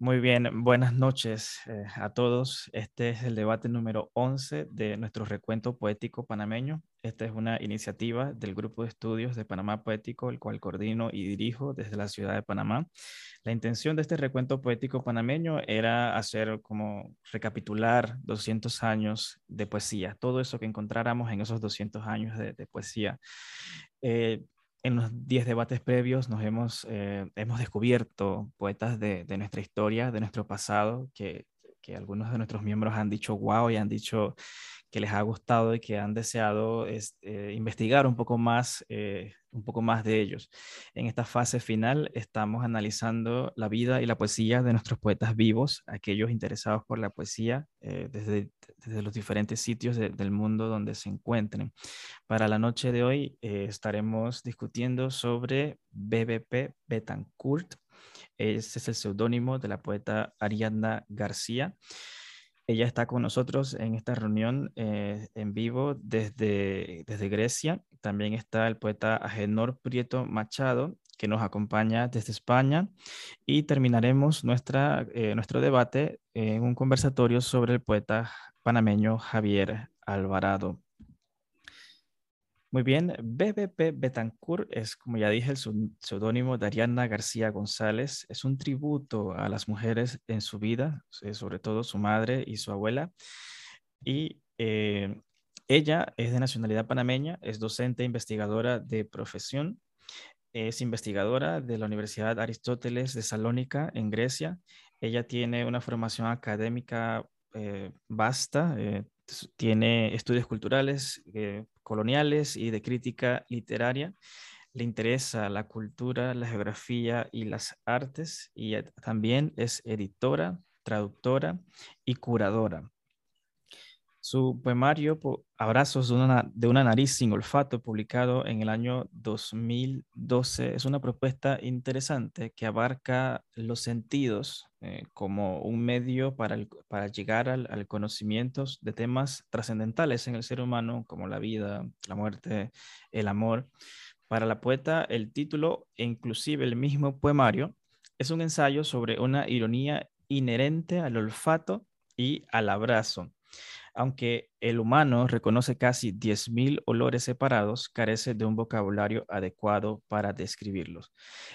Muy bien, buenas noches eh, a todos. Este es el debate número 11 de nuestro recuento poético panameño. Esta es una iniciativa del Grupo de Estudios de Panamá Poético, el cual coordino y dirijo desde la ciudad de Panamá. La intención de este recuento poético panameño era hacer como recapitular 200 años de poesía, todo eso que encontráramos en esos 200 años de, poesía. Eh, en los 10 debates previos nos hemos, eh, hemos descubierto poetas de, de, nuestra historia, de nuestro pasado, que, que, algunos de nuestros miembros han dicho wow y han dicho que les ha gustado y que han deseado este, investigar un poco más, eh, un poco más de ellos. En esta fase final estamos analizando la vida y la poesía de nuestros poetas vivos, aquellos interesados por la poesía eh, desde, desde, los diferentes sitios del mundo donde se encuentren. Para la noche de hoy eh, estaremos discutiendo sobre BBP Betancourt. Ese es el seudónimo de la poeta Ariadna García. Ella está con nosotros en esta reunión eh, en vivo desde, desde Grecia. También está el poeta Agenor Prieto Machado, que nos acompaña desde España. Y terminaremos nuestra, eh, nuestro debate en un conversatorio sobre el poeta panameño Javier Alvarado. Muy bien, BBP Betancourt es, como ya dije, el seudónimo de Ariana García González. Es un tributo a las mujeres en su vida, eh, sobre todo su madre y su abuela. Y eh, ella es de nacionalidad panameña, es docente e investigadora de profesión. Es investigadora de la Universidad Aristóteles de Salónica, en Grecia. Ella tiene una formación académica eh, vasta, tiene estudios culturales, coloniales y de crítica literaria. Le interesa la cultura, la geografía y las artes y también es editora, traductora y curadora. Su poemario Abrazos de una, nariz sin olfato, publicado en el año 2012, es una propuesta interesante que abarca los sentidos eh, como un medio para, para llegar al, al, conocimiento de temas trascendentales en el ser humano, como la vida, la muerte, el amor. Para la poeta, el título e inclusive el mismo poemario es un ensayo sobre una ironía inherente al olfato y al abrazo aunque el humano reconoce casi 10.000 olores separados, carece de un vocabulario adecuado para describirlos.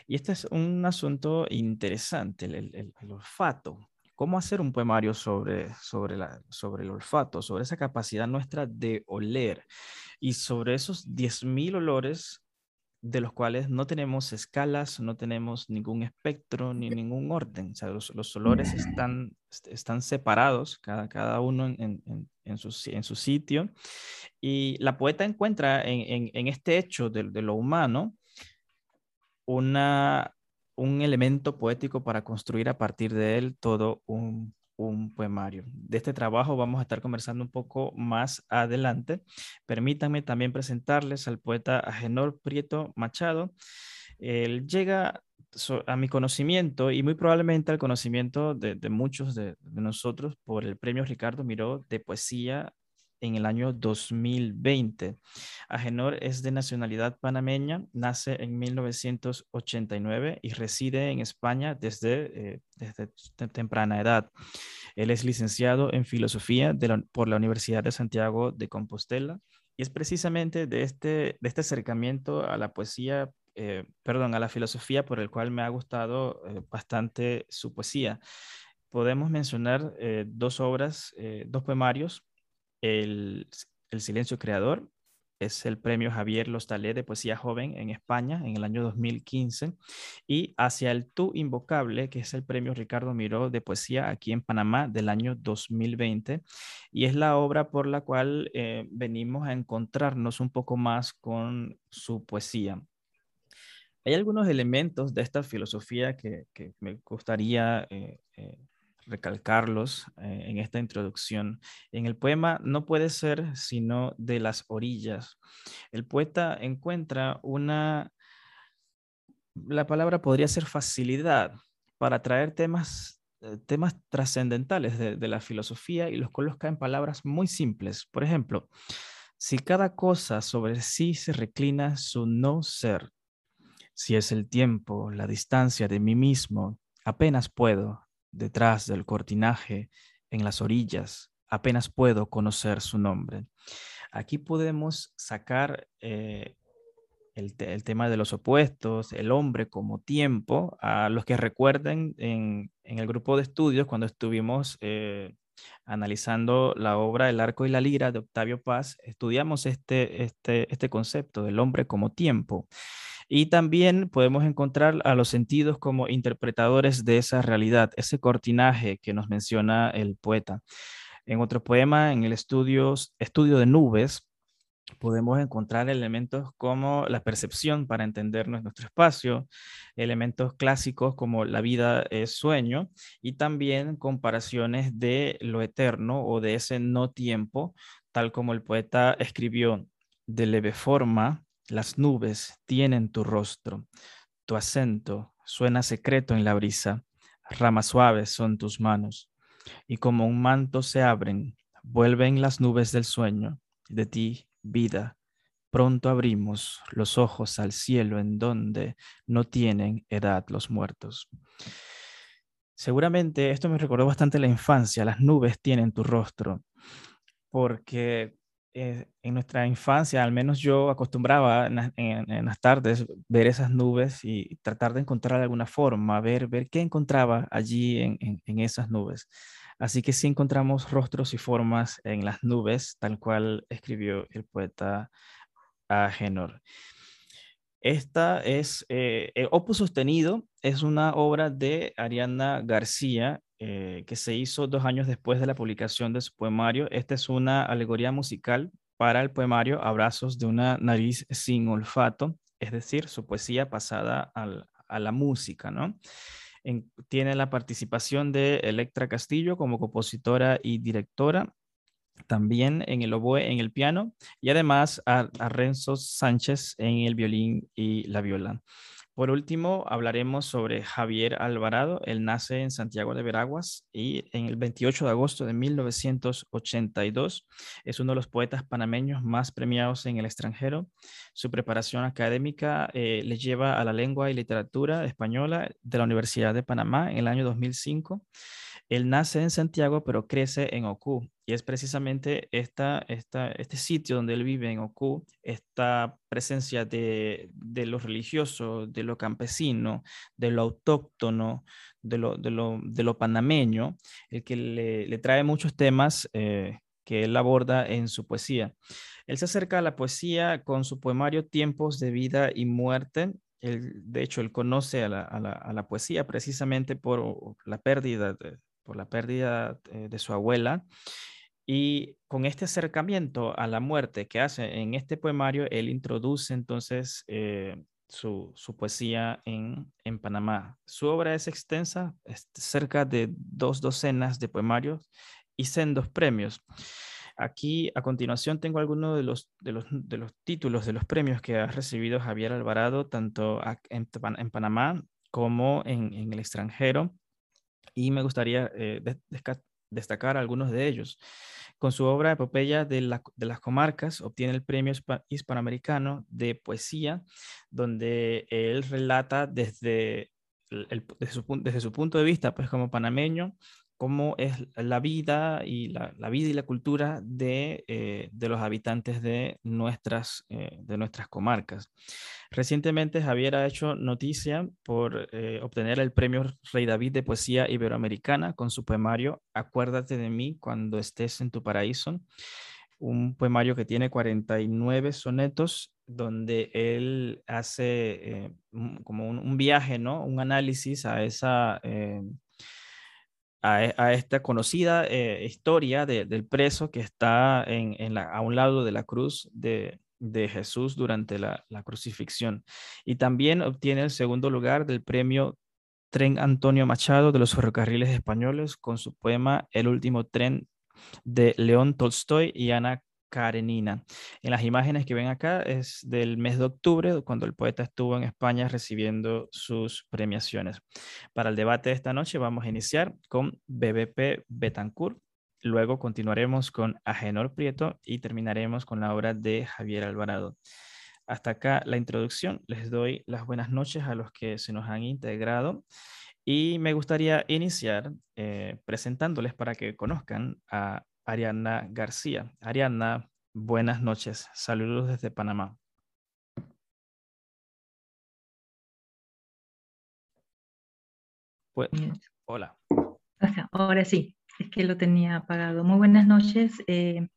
Y este es un asunto interesante, el, olfato. ¿Cómo hacer un poemario sobre, sobre, la, sobre el olfato, sobre esa capacidad nuestra de oler? Y sobre esos 10.000 olores de los cuales no tenemos escalas, no tenemos ningún espectro ni ningún orden. O sea, los, olores están, están separados, cada, cada uno en, en, en, su, en, su, sitio. Y la poeta encuentra en, este hecho de, de, lo humano una, un elemento poético para construir a partir de él todo un un poemario. De este trabajo vamos a estar conversando un poco más adelante. Permítanme también presentarles al poeta Agenor Prieto Machado. Él llega a mi conocimiento y muy probablemente al conocimiento de, muchos de, de, nosotros por el premio Ricardo Miró de poesía en el año 2020. Agenor es de nacionalidad panameña, nace en 1989 y reside en España desde, eh, desde temprana edad. Él es licenciado en filosofía por la Universidad de Santiago de Compostela y es precisamente de este, de este acercamiento a la poesía, eh, perdón, a la filosofía por el cual me ha gustado eh, bastante su poesía. Podemos mencionar dos obras, dos poemarios el, Silencio Creador es el premio Javier Lostalé de Poesía Joven en España en el año 2015 y Hacia el Tú Invocable, que es el premio Ricardo Miró de Poesía aquí en Panamá del año 2020 y es la obra por la cual eh, venimos a encontrarnos un poco más con su poesía. Hay algunos elementos de esta filosofía que, me gustaría eh, eh, recalcarlos eh, en esta introducción. En el poema no puede ser sino de las orillas. El poeta encuentra una, la palabra podría ser facilidad para traer temas, eh, temas trascendentales de, de la filosofía y los coloca en palabras muy simples. Por ejemplo, si cada cosa sobre sí se reclina su no ser, si es el tiempo, la distancia de mí mismo, apenas puedo, detrás del cortinaje, en las orillas, apenas puedo conocer su nombre. Aquí podemos sacar eh, el, tema de los opuestos, el hombre como tiempo, a los que recuerden en, el grupo de estudios cuando estuvimos eh, analizando la obra El arco y la lira de Octavio Paz, estudiamos este, este, este concepto del hombre como tiempo. Y también podemos encontrar a los sentidos como interpretadores de esa realidad, ese cortinaje que nos menciona el poeta. En otro poema, en el estudio, estudio de nubes, podemos encontrar elementos como la percepción para entendernos nuestro espacio, elementos clásicos como la vida es sueño y también comparaciones de lo eterno o de ese no tiempo, tal como el poeta escribió, de leve forma, las nubes tienen tu rostro, tu acento suena secreto en la brisa, ramas suaves son tus manos, y como un manto se abren, vuelven las nubes del sueño de ti vida, pronto abrimos los ojos al cielo en donde no tienen edad los muertos. Seguramente esto me recordó bastante la infancia, las nubes tienen tu rostro, porque eh, en nuestra infancia, al menos yo acostumbraba en, las tardes ver esas nubes y tratar de encontrar alguna forma, ver, ver qué encontraba allí en, en esas nubes. Así que sí encontramos rostros y formas en las nubes, tal cual escribió el poeta Agenor. Esta es eh, Opus Sostenido, es una obra de Ariana García eh, que se hizo dos años después de la publicación de su poemario. Esta es una alegoría musical para el poemario Abrazos de una nariz sin olfato, es decir, su poesía pasada a la música, ¿no? Tiene la participación de Electra Castillo como compositora y directora, también en el oboe, en el piano, y además a, Renzo Sánchez en el violín y la viola. Por último, hablaremos sobre Javier Alvarado. Él nace en Santiago de Veraguas y en el 28 de agosto de 1982 es uno de los poetas panameños más premiados en el extranjero. Su preparación académica eh, le lleva a la lengua y literatura española de la Universidad de Panamá en el año 2005. Él nace en Santiago, pero crece en Ocu. Y es precisamente este sitio donde él vive en Ocu, esta presencia de, de lo religioso, de lo campesino, de lo autóctono, de lo, de panameño, el que le, trae muchos temas eh, que él aborda en su poesía. Él se acerca a la poesía con su poemario Tiempos de vida y muerte. De hecho, él conoce a la poesía precisamente por la pérdida de, por la pérdida eh, de su abuela. Y con este acercamiento a la muerte que hace en este poemario, él introduce entonces eh, su, poesía en, en, Panamá. Su obra es extensa, cerca de dos docenas de poemarios y sendos premios. Aquí a continuación tengo algunos de los, de los, de los títulos de los premios que ha recibido Javier Alvarado, tanto en, en Panamá como en, en el extranjero y me gustaría eh, destacar algunos de ellos. Con su obra Epopeya de, las Comarcas obtiene el Premio Hispanoamericano de Poesía, donde él relata desde, desde su punto de vista, pues como panameño, cómo es la vida y la, vida y la cultura de, eh, de los habitantes de nuestras, eh, de nuestras comarcas. Recientemente Javier ha hecho noticia por eh, obtener el premio Rey David de Poesía Iberoamericana con su poemario Acuérdate de mí cuando estés en tu paraíso, un poemario que tiene 49 sonetos donde él hace como un, viaje, ¿no? Un análisis a esa e, a, esta conocida eh, historia del preso que está en, a un lado de la cruz de, Jesús durante la, crucifixión. Y también obtiene el segundo lugar del premio Tren Antonio Machado de los ferrocarriles españoles con su poema El último tren de León Tolstoy y Ana Karenina. En las imágenes que ven acá es del mes de octubre, cuando el poeta estuvo en España recibiendo sus premiaciones. Para el debate de esta noche vamos a iniciar con BBP Betancourt, luego continuaremos con Agenor Prieto y terminaremos con la obra de Javier Alvarado. Hasta acá la introducción. Les doy las buenas noches a los que se nos han integrado Y me gustaría iniciar presentándoles para que conozcan a Ariana García. Ariana, buenas noches. Saludos desde Panamá. Pues, hola. Ahora sí, es que lo tenía apagado. Muy buenas noches. Eh,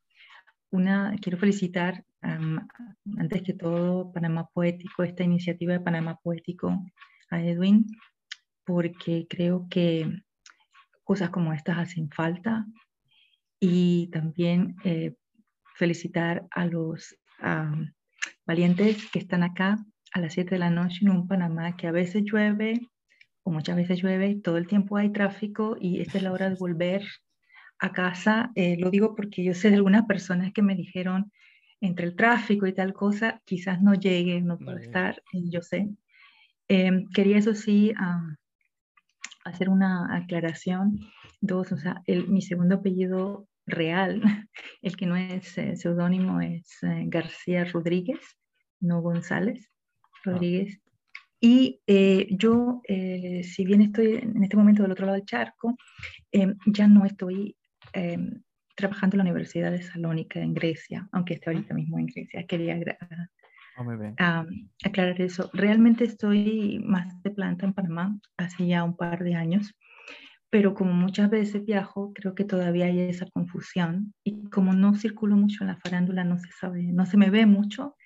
una, quiero felicitar antes que todo Panamá Poético, esta iniciativa de Panamá Poético a Edwin, porque creo que cosas como estas hacen falta y también eh, felicitar a los valientes que están acá a las 7 de la noche en un Panamá que a veces llueve o muchas veces llueve, todo el tiempo hay tráfico y esta es la hora de volver a casa. Eh, lo digo porque yo sé de algunas personas que me dijeron entre el tráfico y tal cosa, quizás no llegue, no puedo estar, eh, yo sé. Em, quería eso sí hacer una aclaración. Dos, o sea, mi segundo apellido real, el que no es eh, seudónimo, es García Rodríguez, no González ah. Rodríguez. Y eh, yo, eh, si bien estoy en este momento del otro lado del charco, em, ya no estoy em, trabajando en la Universidad de Salónica en Grecia, aunque esté ahorita mismo en Grecia. Quería ah, aclarar eso. Realmente estoy más de planta en Panamá hace ya un par de años, pero como muchas veces viajo, creo que todavía hay esa confusión y como no circulo mucho en la farándula, no se sabe, no se me ve mucho,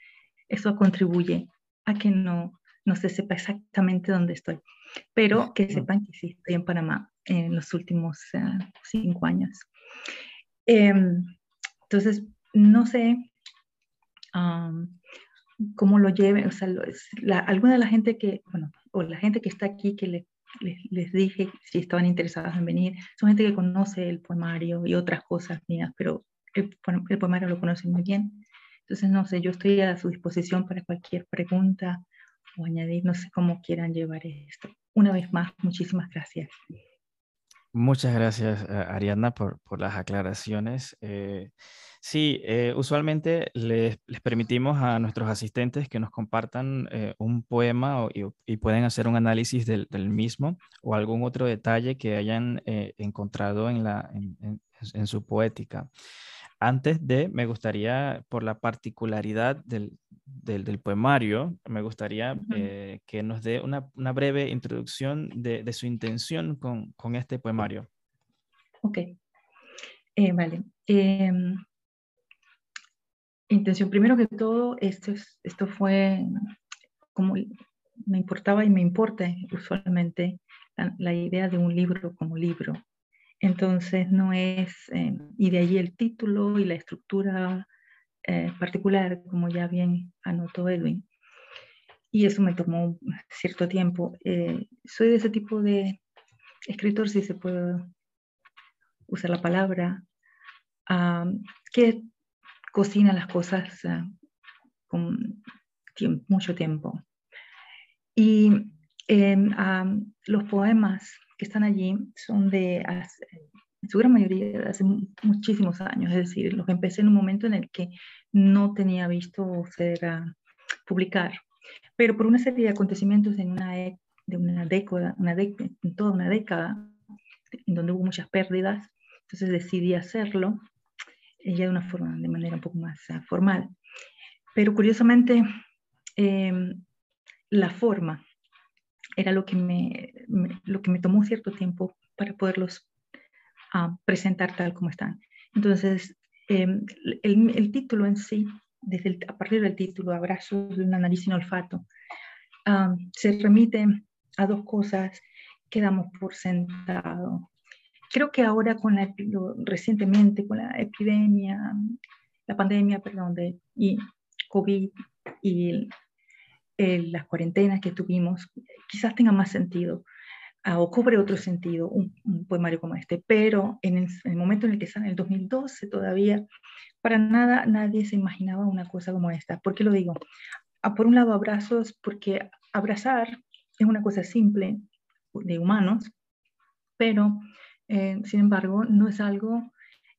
eso contribuye a que no no se sepa exactamente dónde estoy, pero que sepan que sí estoy en Panamá en los últimos eh, cinco años. Em, entonces, no sé cómo lo lleven, o sea, alguna de la gente que, bueno, o la gente que está aquí que les dije si estaban interesados en venir, son gente que conoce el poemario y otras cosas mías, pero el, el poemario lo conocen muy bien. Entonces, no sé, yo estoy a su disposición para cualquier pregunta o añadir, no sé cómo quieran llevar esto. Una vez más, muchísimas gracias. Muchas gracias, eh, Ariadna, por, las aclaraciones. Eh, sí, eh, usualmente les, permitimos a nuestros asistentes que nos compartan un poema y, y, pueden hacer un análisis del, mismo o algún otro detalle que hayan encontrado en, su poética. Antes de, me gustaría, por la particularidad del, del, poemario, me gustaría eh, que nos dé una, una breve introducción de, de su intención con, con, este poemario. Ok, eh, vale. Em, intención, primero que todo, esto, es, esto fue como me importaba y me importa usualmente la, la idea de un libro como libro. Entonces no es, em, y de allí el título y la estructura eh, particular, como ya bien anotó Edwin. Y eso me tomó cierto tiempo. Eh, soy de ese tipo de escritor, si se puede usar la palabra, que cocina las cosas ah, con mucho tiempo. Y em, los poemas que están allí son de en su gran mayoría hace muchísimos años, es decir, los empecé en un momento en el que no tenía visto ser a publicar, pero por una serie de acontecimientos en una, e, de una década, una en toda una década, en donde hubo muchas pérdidas, entonces decidí hacerlo, eh, ya de una forma, de manera un poco más ah, formal. Pero curiosamente, em, la forma era lo que me, lo que me tomó cierto tiempo para poderlos a presentar tal como están. Entonces, em, el, el, título en sí, desde a partir del título, Abrazos de una nariz sin olfato, se remite a dos cosas que damos por sentado. Creo que ahora con la, recientemente con la epidemia, la pandemia, perdón, de y COVID y las cuarentenas que tuvimos, quizás tenga más sentido o cobre otro sentido un, poemario como este, pero en el, momento en el que está en el 2012 todavía, para nada nadie se imaginaba una cosa como esta. ¿Por qué lo digo? Ah, por un lado, abrazos, porque abrazar es una cosa simple de humanos, pero eh, sin embargo no es algo,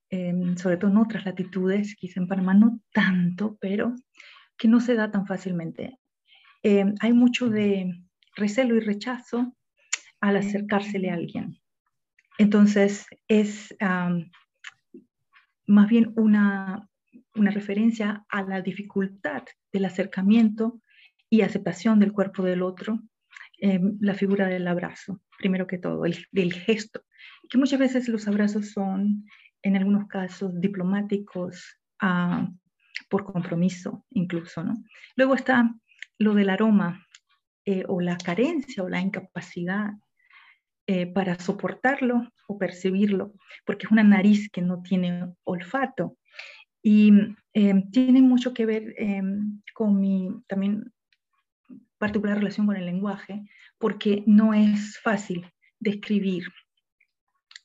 em, sobre todo en otras latitudes, quizá en Panamá no tanto, pero que no se da tan fácilmente. Em, hay mucho de recelo y rechazo al acercársele a alguien. Entonces, es más bien una, una referencia a la dificultad del acercamiento y aceptación del cuerpo del otro, em, la figura del abrazo, primero que todo, el, del gesto, que muchas veces los abrazos son, en algunos casos, diplomáticos, ah, por compromiso incluso, ¿no? Luego está lo del aroma eh, o la carencia o la incapacidad eh, para soportarlo o percibirlo, porque es una nariz que no tiene olfato. Y em, tiene mucho que ver em, con mi también particular relación con el lenguaje, porque no es fácil describir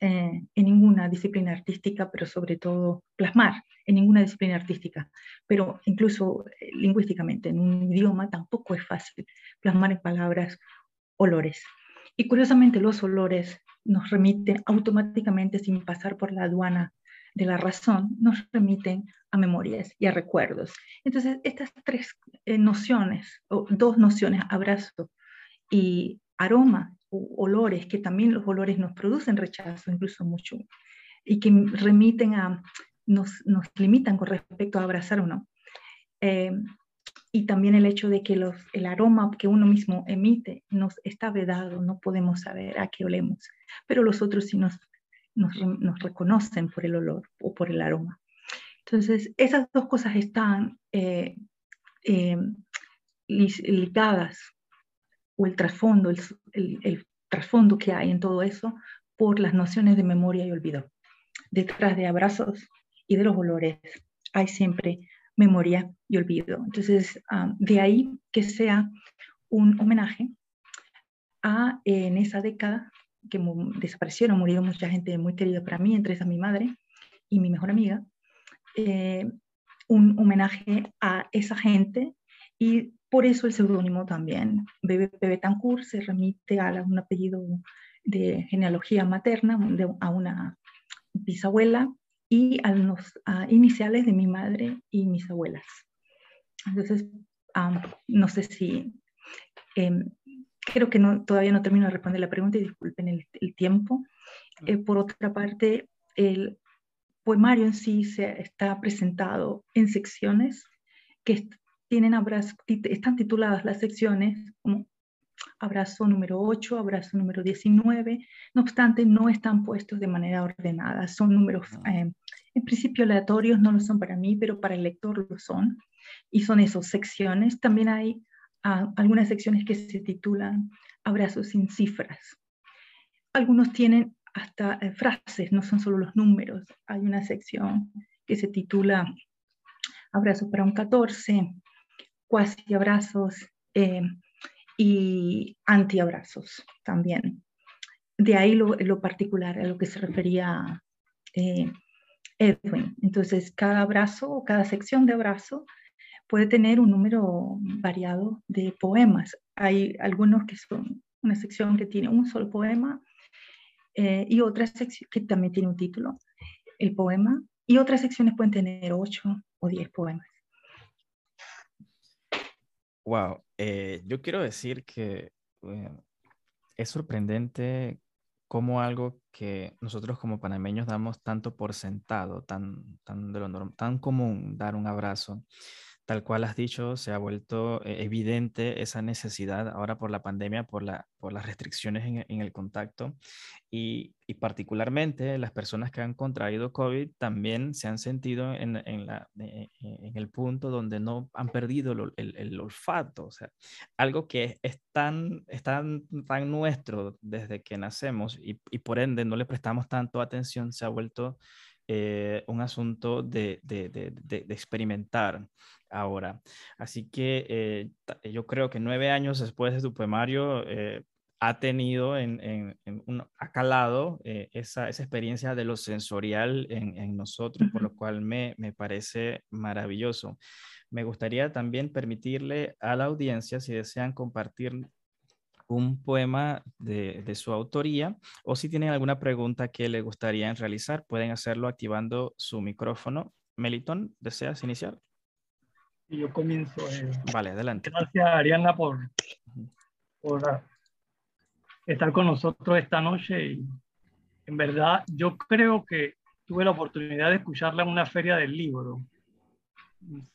eh, en ninguna disciplina artística, pero sobre todo plasmar en ninguna disciplina artística, pero incluso eh, lingüísticamente, en un idioma tampoco es fácil plasmar en palabras olores. Y curiosamente los olores nos remiten automáticamente, sin pasar por la aduana de la razón, nos remiten a memorias y a recuerdos. Entonces, estas tres eh, nociones, o dos nociones, abrazo y aroma, olores, que también los olores nos producen rechazo, incluso mucho, y que remiten a, nos, nos limitan con respecto a abrazar o no. Eh, y también el hecho de que los, el aroma que uno mismo emite nos está vedado, no podemos saber a qué olemos, pero los otros sí nos, nos, nos reconocen por el olor o por el aroma. Entonces, esas dos cosas están eh, eh, ligadas o el trasfondo, el, trasfondo que hay en todo eso por las nociones de memoria y olvido. Detrás de abrazos y de los olores hay siempre memoria y olvido. Entonces, ah, de ahí que sea un homenaje a en esa década que desaparecieron, murió mucha gente muy querida para mí, entre esas mi madre y mi mejor amiga, eh, un homenaje a esa gente y por eso el seudónimo también. Bebe Betancourt se remite a un apellido de genealogía materna, a una bisabuela y a los iniciales de mi madre y mis abuelas. Entonces, no sé si, em, creo que no, todavía no termino de responder la pregunta y disculpen el, tiempo. Eh, por otra parte, el poemario en sí se, está presentado en secciones que tienen están tituladas las secciones como abrazo número 8, abrazo número 19, no obstante no están puestos de manera ordenada, son números eh, en principio aleatorios, no lo son para mí, pero para el lector lo son, y son esas secciones. También hay ah, algunas secciones que se titulan abrazos sin cifras. Algunos tienen hasta eh, frases, no son solo los números. Hay una sección que se titula Abrazo para un 14, cuasi abrazos eh, y antiabrazos también. De ahí lo, lo, particular a lo que se refería eh, Edwin. Entonces, cada abrazo o cada sección de abrazo puede tener un número variado de poemas. Hay algunos que son una sección que tiene un solo poema eh, y otra sección que también tiene un título, el poema, y otras secciones pueden tener ocho o diez poemas. Wow, eh, yo quiero decir que es sorprendente cómo algo que nosotros como panameños damos tanto por sentado, tan, tan, de lo tan común dar un abrazo, tal cual has dicho, se ha vuelto eh, evidente esa necesidad ahora por la pandemia, por, la, por las restricciones en, el contacto. Y, particularmente las personas que han contraído COVID también se han sentido en, eh, en el punto donde no han perdido el, el, olfato, o sea, algo que es tan, tan, tan nuestro desde que nacemos y, por ende no le prestamos tanto atención, se ha vuelto eh, un asunto de, experimentar ahora. Así que eh, yo creo que nueve años después de tu poemario eh, ha tenido en, en, un, ha calado esa, esa, experiencia de lo sensorial en, en nosotros, por lo cual me, me parece maravilloso. Me gustaría también permitirle a la audiencia, si desean compartir un poema de, de, su autoría o si tienen alguna pregunta que le gustaría realizar, pueden hacerlo activando su micrófono. Meliton, ¿deseas iniciar? Y yo comienzo. vale, adelante. Gracias, Ariana, por, por estar con nosotros esta noche y en verdad yo creo que tuve la oportunidad de escucharla en una feria del libro.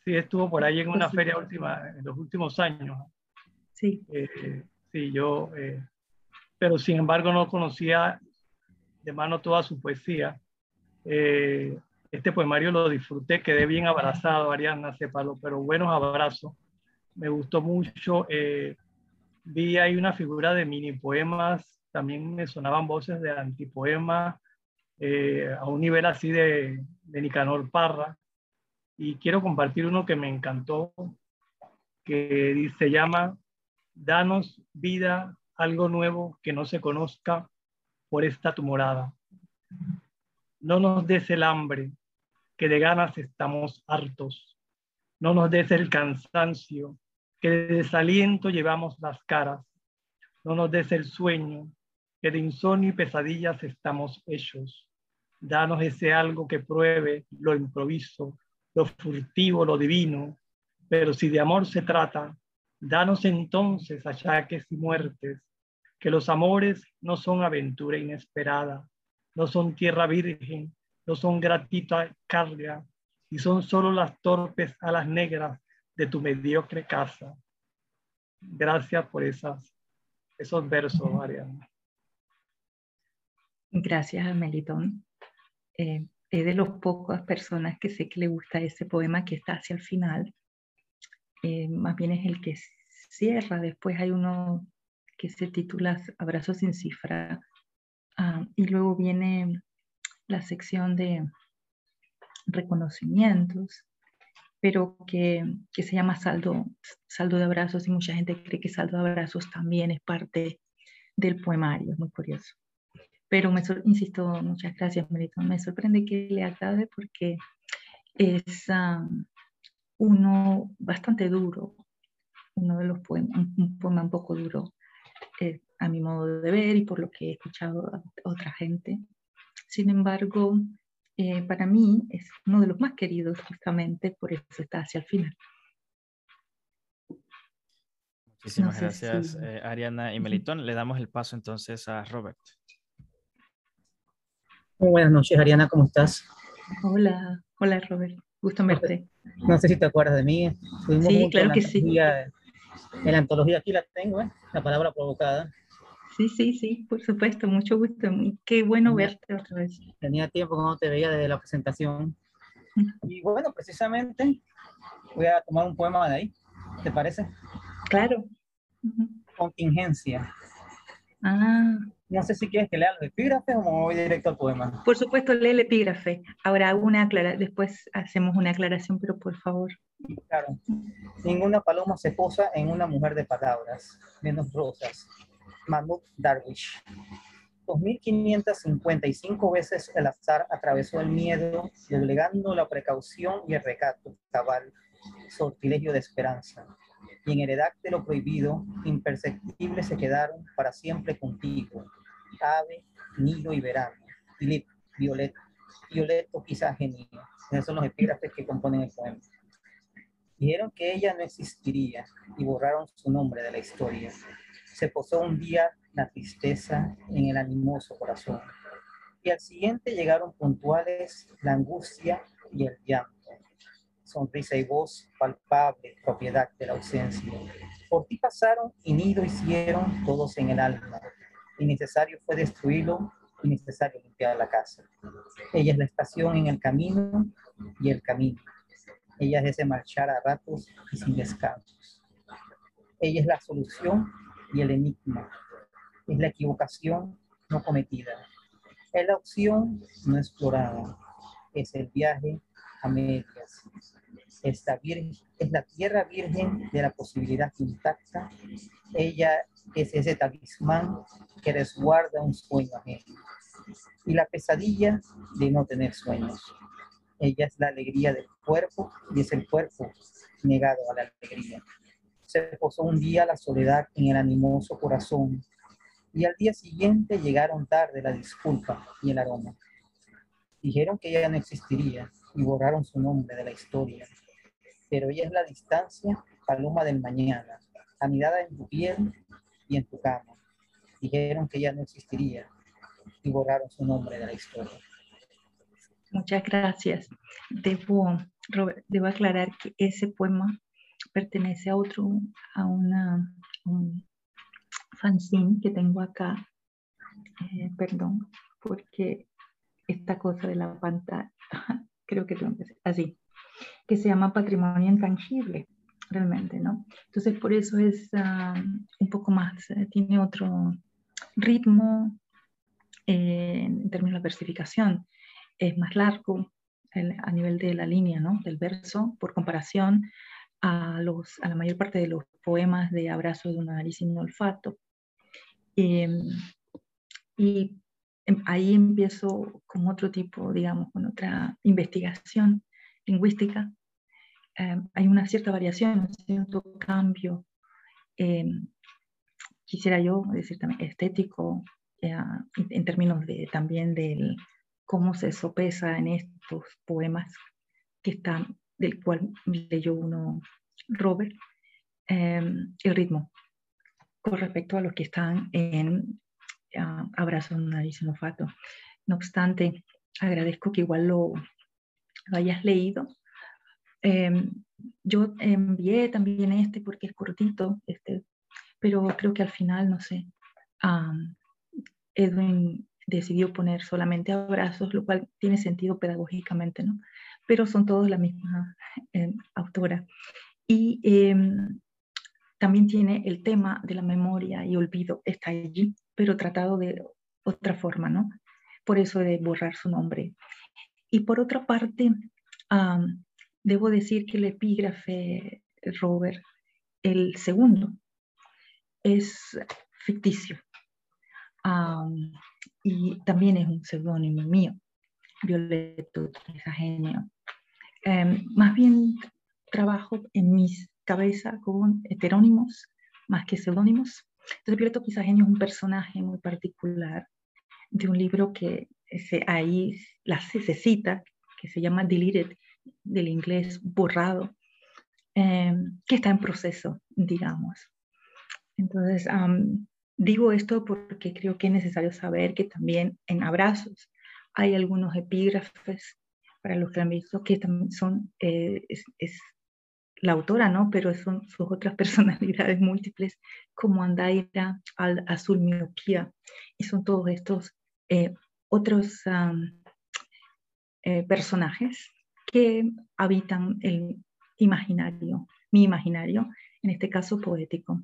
Sí, estuvo por ahí en una feria última, en los últimos años. Sí. Eh, sí, yo, eh, pero sin embargo no conocía de mano toda su poesía. Eh, este poemario lo disfruté, quedé bien abrazado, Ariana Cepalo, pero buenos abrazos. Me gustó mucho. vi ahí una figura de mini poemas, también me sonaban voces de antipoemas eh, a un nivel así de, de Nicanor Parra. Y quiero compartir uno que me encantó, que se llama Danos vida, algo nuevo que no se conozca por esta tu morada. No nos des el hambre, que de ganas estamos hartos. No nos des el cansancio, que de desaliento llevamos las caras. No nos des el sueño, que de insomnio y pesadillas estamos hechos. Danos ese algo que pruebe lo improviso, lo furtivo, lo divino. Pero si de amor se trata, danos entonces achaques y muertes, que los amores no son aventura inesperada, no son tierra virgen, no son gratuita carga, y son solo las torpes alas negras de tu mediocre casa. Gracias por esas, esos versos, Mariana. Gracias, Melitón. Eh, es de las pocas personas que sé que le gusta ese poema que está hacia el final. Eh, más bien es el que cierra. Después hay uno que se titula Abrazo sin cifra. Ah, y luego viene la sección de reconocimientos, pero que, que, se llama saldo, saldo de abrazos y mucha gente cree que saldo de abrazos también es parte del poemario. Es muy curioso. Pero me, insisto, muchas gracias, Melito. Me sorprende que le agrade porque es uno bastante duro, uno de los poemas, un poema un poco duro eh, a mi modo de ver y por lo que he escuchado a otra gente. Sin embargo, eh, para mí es uno de los más queridos justamente, por eso está hacia el final. Muchísimas gracias, eh, Ariana y Melitón. Le damos el paso entonces a Robert. Muy buenas noches, Ariana, ¿cómo estás? Hola, hola Robert, gusto verte. No sé si te acuerdas de mí. sí, claro que sí. En la antología aquí la tengo, ¿eh? la palabra provocada. Sí, sí, sí, por supuesto, mucho gusto. Qué bueno verte otra vez. Tenía tiempo que no te veía desde la presentación. Y bueno, precisamente voy a tomar un poema de ahí, ¿te parece? Claro. Contingencia. Ah, no sé si quieres que lea los epígrafes o me voy directo al poema. Por supuesto, lee el epígrafe. Ahora, una aclara después hacemos una aclaración, pero por favor. Claro. Ninguna paloma se posa en una mujer de palabras, menos rosas. Mahmoud Darwish. 2.555 veces el azar atravesó el miedo, doblegando la precaución y el recato cabal, sortilegio de esperanza y en heredad de lo prohibido, imperceptibles se quedaron para siempre contigo, ave, nido y verano, Philip, Violet, Violeto quizás genio. Esos son los epígrafes que componen el poema. Dijeron que ella no existiría y borraron su nombre de la historia. Se posó un día la tristeza en el animoso corazón. Y al siguiente llegaron puntuales la angustia y el llanto. Sonrisa y voz palpable, propiedad de la ausencia. Por ti pasaron y nido hicieron todos en el alma innecesario fue destruirlo, innecesario limpiar la casa. Ella es la estación en el camino y el camino. Ella es ese marchar a ratos y sin descansos. Ella es la solución y el enigma. Es la equivocación no cometida. Es la opción no explorada. Es el viaje a medias. Esta virgen, es la tierra virgen de la posibilidad intacta. Ella es ese talismán que resguarda un sueño ajeno. Y la pesadilla de no tener sueños. Ella es la alegría del cuerpo y es el cuerpo negado a la alegría. Se posó un día la soledad en el animoso corazón y al día siguiente llegaron tarde la disculpa y el aroma. Dijeron que ella no existiría y borraron su nombre de la historia. Pero ella es la distancia, paloma del mañana, anidada en tu piel y en tu cama. dijeron que ya no existiría y borraron su nombre de la historia. Muchas gracias. Debo, debo aclarar que ese poema pertenece a otro, a una, un fanzine que tengo acá. Eh, perdón, porque esta cosa de la pantalla, creo que tengo que ser así, que se llama patrimonio intangible, realmente, ¿no? Entonces, por eso es ah, un poco más, eh, tiene otro ritmo eh, en términos de versificación es más largo a nivel de la línea, ¿no? Del verso, por comparación a, la mayor parte de los poemas de Abrazo de una nariz sin olfato. Em, y em, ahí empiezo con otro tipo, digamos, con otra investigación lingüística. Em, hay una cierta variación, un cierto cambio, quisiera yo decir también estético, eh, en términos de, también del, cómo se sopesa en estos poemas que están, del cual leyó uno Robert, em, el ritmo con respecto a los que están en uh, Abrazo, Nariz en No obstante, agradezco que igual lo, hayas leído. Em, yo envié también este porque es cortito, este, pero creo que al final, no sé, Edwin decidió poner solamente abrazos, lo cual tiene sentido pedagógicamente, ¿no? Pero son todos la misma eh, autora. Y em, también tiene el tema de la memoria y olvido, está allí, pero tratado de otra forma, ¿no? Por eso de borrar su nombre. Y por otra parte, debo decir que el epígrafe, Robert, el segundo, es ficticio y también es un seudónimo mío, Violeto Genio. Eh, más bien trabajo en mi cabeza con heterónimos más que seudónimos. Entonces, Violeto Genio es un personaje muy particular de un libro que se, ahí la, se cita, que se llama Deleted, del inglés borrado, em, que está en proceso, digamos. Entonces, Digo esto porque creo que es necesario saber que también en Abrazos hay algunos epígrafes para los que han visto que también son, eh, es, la autora, ¿no? Pero son sus otras personalidades múltiples, como Andaira, Al Azul Miopía, y son todos estos eh, otros eh, personajes que habitan el imaginario, mi imaginario, en este caso poético.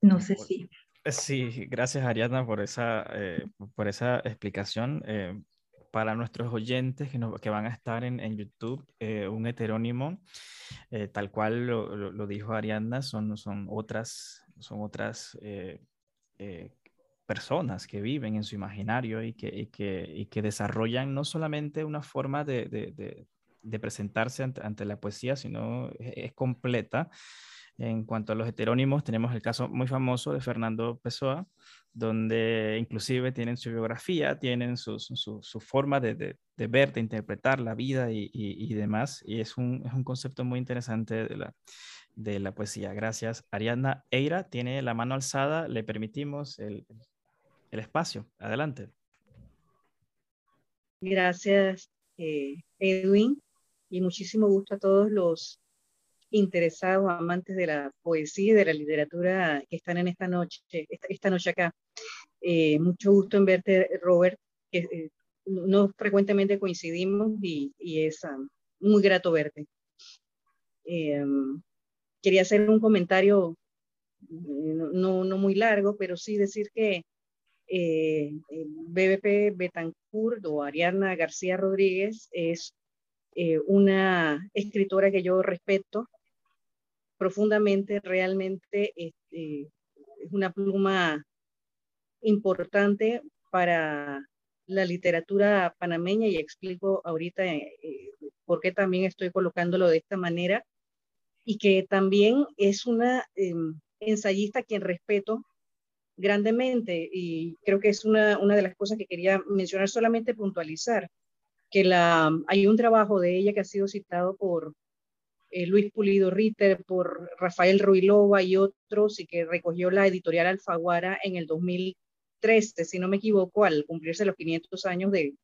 No sé si. Sí, gracias Ariadna por esa, eh, por esa explicación. Eh, para nuestros oyentes que, que, van a estar en, en YouTube, eh, un heterónimo, tal cual lo, lo, dijo Ariadna, son, son otras, son otras personas que viven en su imaginario y que, y que, y que desarrollan no solamente una forma de, de, de, presentarse ante, ante, la poesía, sino es, es completa en cuanto a los heterónimos, tenemos el caso muy famoso de Fernando Pessoa, donde inclusive tienen su biografía, tienen su, forma de, de, ver, de interpretar la vida y, y, demás. Y es un, es un, concepto muy interesante de la, de la poesía. Gracias. Ariadna Eira tiene la mano alzada, le permitimos el, el espacio. Adelante. Gracias, eh, Edwin, y muchísimo gusto a todos los interesados, amantes de la poesía y de la literatura que están en esta noche, esta, noche acá. Eh, mucho gusto en verte, Robert. Eh, no frecuentemente coincidimos y, es ah, muy grato verte. Eh, quería hacer un comentario no, no, muy largo, pero sí decir que BBP Betancourt o Ariana García Rodríguez es una escritora que yo respeto, profundamente, realmente este, es una pluma importante para la literatura panameña y explico ahorita eh, eh, por qué también estoy colocándolo de esta manera y que también es una em, ensayista quien respeto grandemente y creo que es una, una de las cosas que quería mencionar solamente puntualizar que la, hay un trabajo de ella que ha sido citado por eh, Luis Pulido Ritter, por Rafael Ruilova y otros, y que recogió la editorial Alfaguara en el 2013, si no me equivoco, al cumplirse los 500 años de,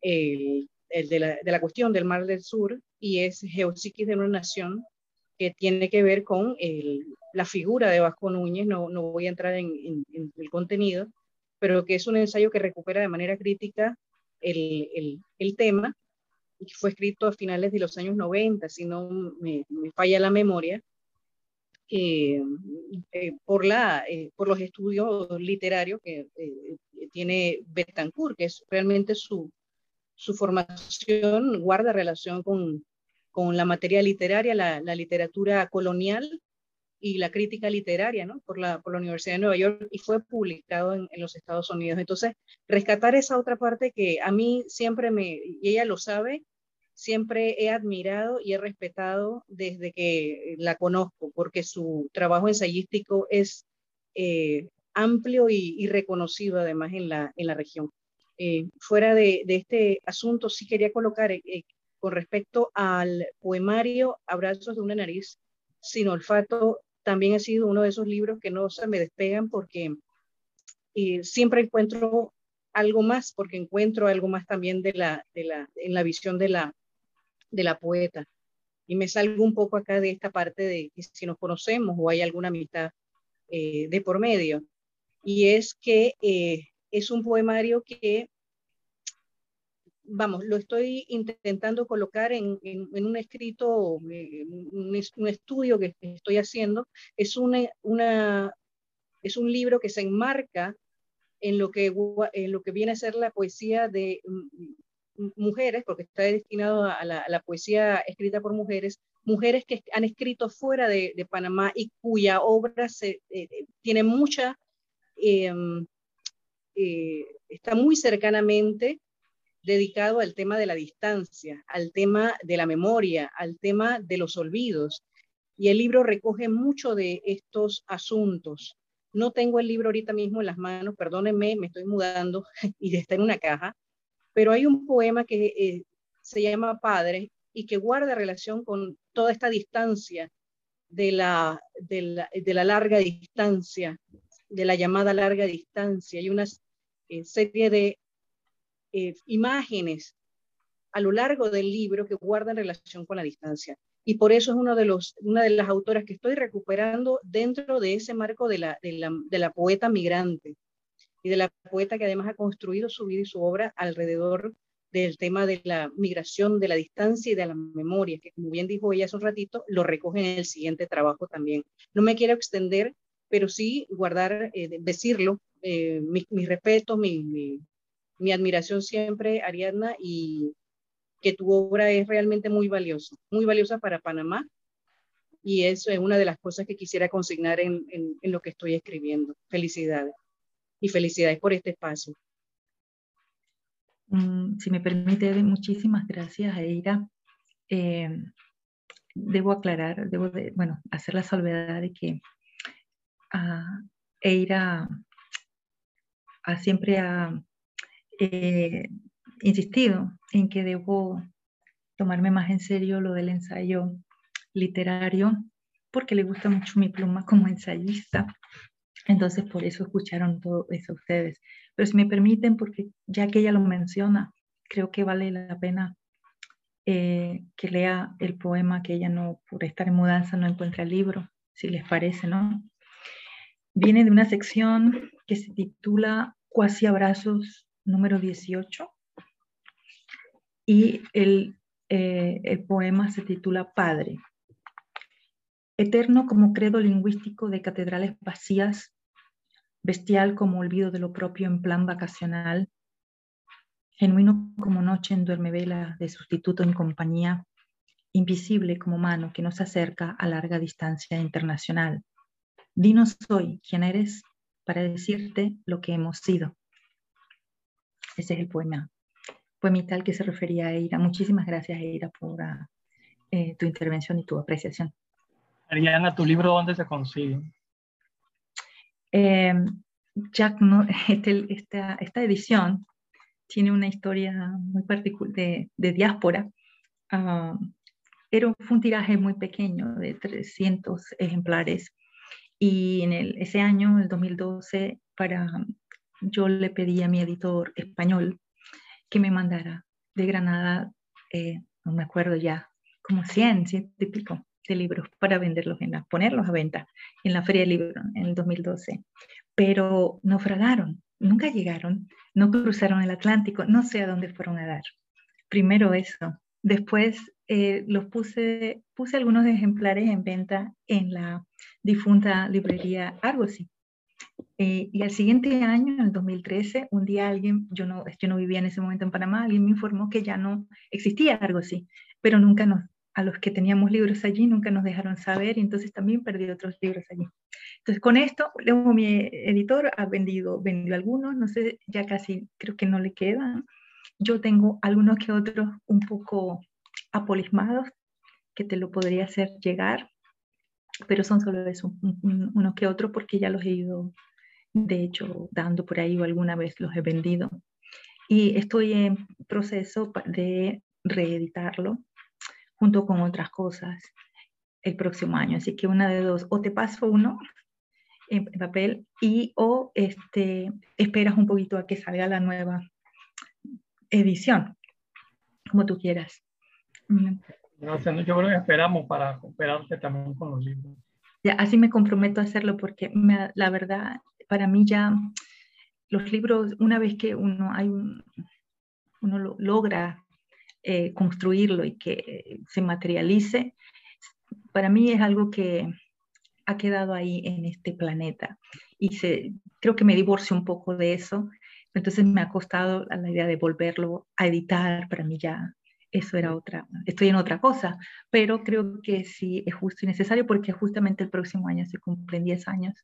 el, de, la, de, la, cuestión del Mar del Sur, y es Geopsiquis de una nación, que tiene que ver con el, la figura de Vasco Núñez, no, no voy a entrar en, el contenido, pero que es un ensayo que recupera de manera crítica el, el, el tema y fue escrito a finales de los años 90, si no me, falla la memoria, eh, eh, por, la, eh, por los estudios literarios que tiene Betancourt, que es realmente su, su formación guarda relación con, con la materia literaria, la, la, literatura colonial y la crítica literaria, ¿no? Por la, por la Universidad de Nueva York y fue publicado en, en, los Estados Unidos. Entonces, rescatar esa otra parte que a mí siempre me, y ella lo sabe, siempre he admirado y he respetado desde que la conozco, porque su trabajo ensayístico es eh, amplio y, y, reconocido además en la, en la región. Eh, fuera de, de, este asunto, sí quería colocar eh, con respecto al poemario Abrazos de una nariz sin olfato, también ha sido uno de esos libros que no se me despegan porque eh, siempre encuentro algo más, porque encuentro algo más también de la, de la, en la visión de la, de la poeta. Y me salgo un poco acá de esta parte de si nos conocemos o hay alguna amistad eh, de por medio. Y es que eh, es un poemario que, vamos, lo estoy intentando colocar en, en, un escrito, eh, un, estudio que estoy haciendo. Es, una, una, es un libro que se enmarca en lo que, en lo que viene a ser la poesía de mujeres, porque está destinado a la, poesía escrita por mujeres, mujeres que han escrito fuera de, Panamá y cuya obra se, eh, tiene mucha, eh, eh, está muy cercanamente dedicado al tema de la distancia, al tema de la memoria, al tema de los olvidos. Y el libro recoge mucho de estos asuntos. No tengo el libro ahorita mismo en las manos, perdónenme, me estoy mudando y está en una caja, pero hay un poema que eh, se llama Padre y que guarda relación con toda esta distancia de la, larga distancia, de la llamada larga distancia. Hay una eh, serie de eh, imágenes a lo largo del libro que guardan relación con la distancia. Y por eso es uno de los, una de las autoras que estoy recuperando dentro de ese marco de la, de la, de la poeta migrante y de la poeta que además ha construido su vida y su obra alrededor del tema de la migración, de la distancia y de la memoria, que como bien dijo ella hace un ratito, lo recoge en el siguiente trabajo también. No me quiero extender, pero sí guardar, eh, decirlo, eh, mis mi respetos, mi, mi, mi, admiración siempre, Ariadna, y que tu obra es realmente muy valiosa, muy valiosa para Panamá, y eso es una de las cosas que quisiera consignar en, lo que estoy escribiendo. Felicidades y felicidades por este espacio. Mm, si me permite, muchísimas gracias, Eira. Eh, debo aclarar, debo de, bueno, hacer la salvedad de que uh, Eira uh, siempre ha eh, insistido en que debo tomarme más en serio lo del ensayo literario, porque le gusta mucho mi pluma como ensayista entonces, por eso escucharon todo eso ustedes. Pero si me permiten, porque ya que ella lo menciona, creo que vale la pena eh, que lea el poema que ella no, por estar en mudanza, no encuentra el libro, si les parece, ¿no? Viene de una sección que se titula Cuasi Abrazos número 18 y el, eh, el poema se titula Padre. Eterno como credo lingüístico de catedrales vacías bestial como olvido de lo propio en plan vacacional, genuino como noche en duermevela de sustituto en compañía, invisible como mano que nos acerca a larga distancia internacional. Dinos hoy quién eres para decirte lo que hemos sido. Ese es el poema, poemita al que se refería a Eira. Muchísimas gracias, Eira, por uh, eh, tu intervención y tu apreciación. Ariana, ¿tu libro dónde se consigue? Eh, Jack, no, este, esta, esta, edición tiene una historia muy particular de, de diáspora. Uh, era, fue un tiraje muy pequeño de 300 ejemplares y en el, ese año, el 2012, para, yo le pedí a mi editor español que me mandara de Granada, eh, no me acuerdo ya, como 100, ciento y pico de libros para venderlos, en la, ponerlos a venta en la Feria del Libro en el 2012. Pero naufragaron, nunca llegaron, no cruzaron el Atlántico, no sé a dónde fueron a dar. Primero eso. Después eh, los puse, puse algunos ejemplares en venta en la difunta librería Argosy. Eh, y al siguiente año, en el 2013, un día alguien, yo no, yo no vivía en ese momento en Panamá, alguien me informó que ya no existía Argosy, pero nunca nos, a los que teníamos libros allí nunca nos dejaron saber y entonces también perdí otros libros allí. Entonces con esto, luego mi editor ha vendido, vendió algunos, no sé, ya casi creo que no le quedan. Yo tengo algunos que otros un poco apolismados que te lo podría hacer llegar, pero son solo eso, uno que otro porque ya los he ido, de hecho, dando por ahí o alguna vez los he vendido. Y estoy en proceso de reeditarlo junto con otras cosas el próximo año. Así que una de dos, o te paso uno en papel y o este, esperas un poquito a que salga la nueva edición, como tú quieras. No, yo creo que esperamos para cooperarte también con los libros. Ya, así me comprometo a hacerlo porque la verdad, para mí ya los libros, una vez que uno, hay un, uno lo, logra eh, construirlo y que se materialice, para mí es algo que ha quedado ahí en este planeta. Y se, creo que me divorcio un poco de eso. Entonces me ha costado la idea de volverlo a editar. Para mí ya eso era otra, estoy en otra cosa, pero creo que sí es justo y necesario porque justamente el próximo año se cumplen 10 años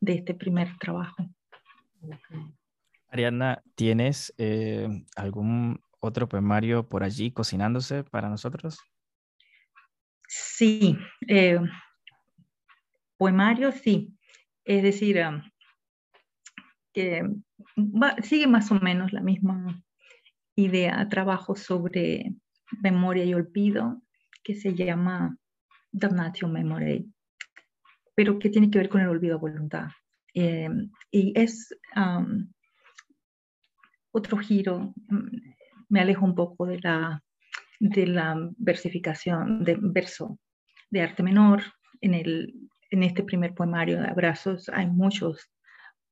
de este primer trabajo. Ariana, ¿tienes eh, algún otro poemario por allí cocinándose para nosotros? Sí, eh, poemario sí, es decir, um, que sigue más o menos la misma idea, trabajo sobre memoria y olvido, que se llama Damnatio Memory, pero que tiene que ver con el olvido a voluntad. Eh, y es um, otro giro, mm, me alejo un poco de la, de la versificación, de verso de arte menor. En, el, en este primer poemario de Abrazos hay muchos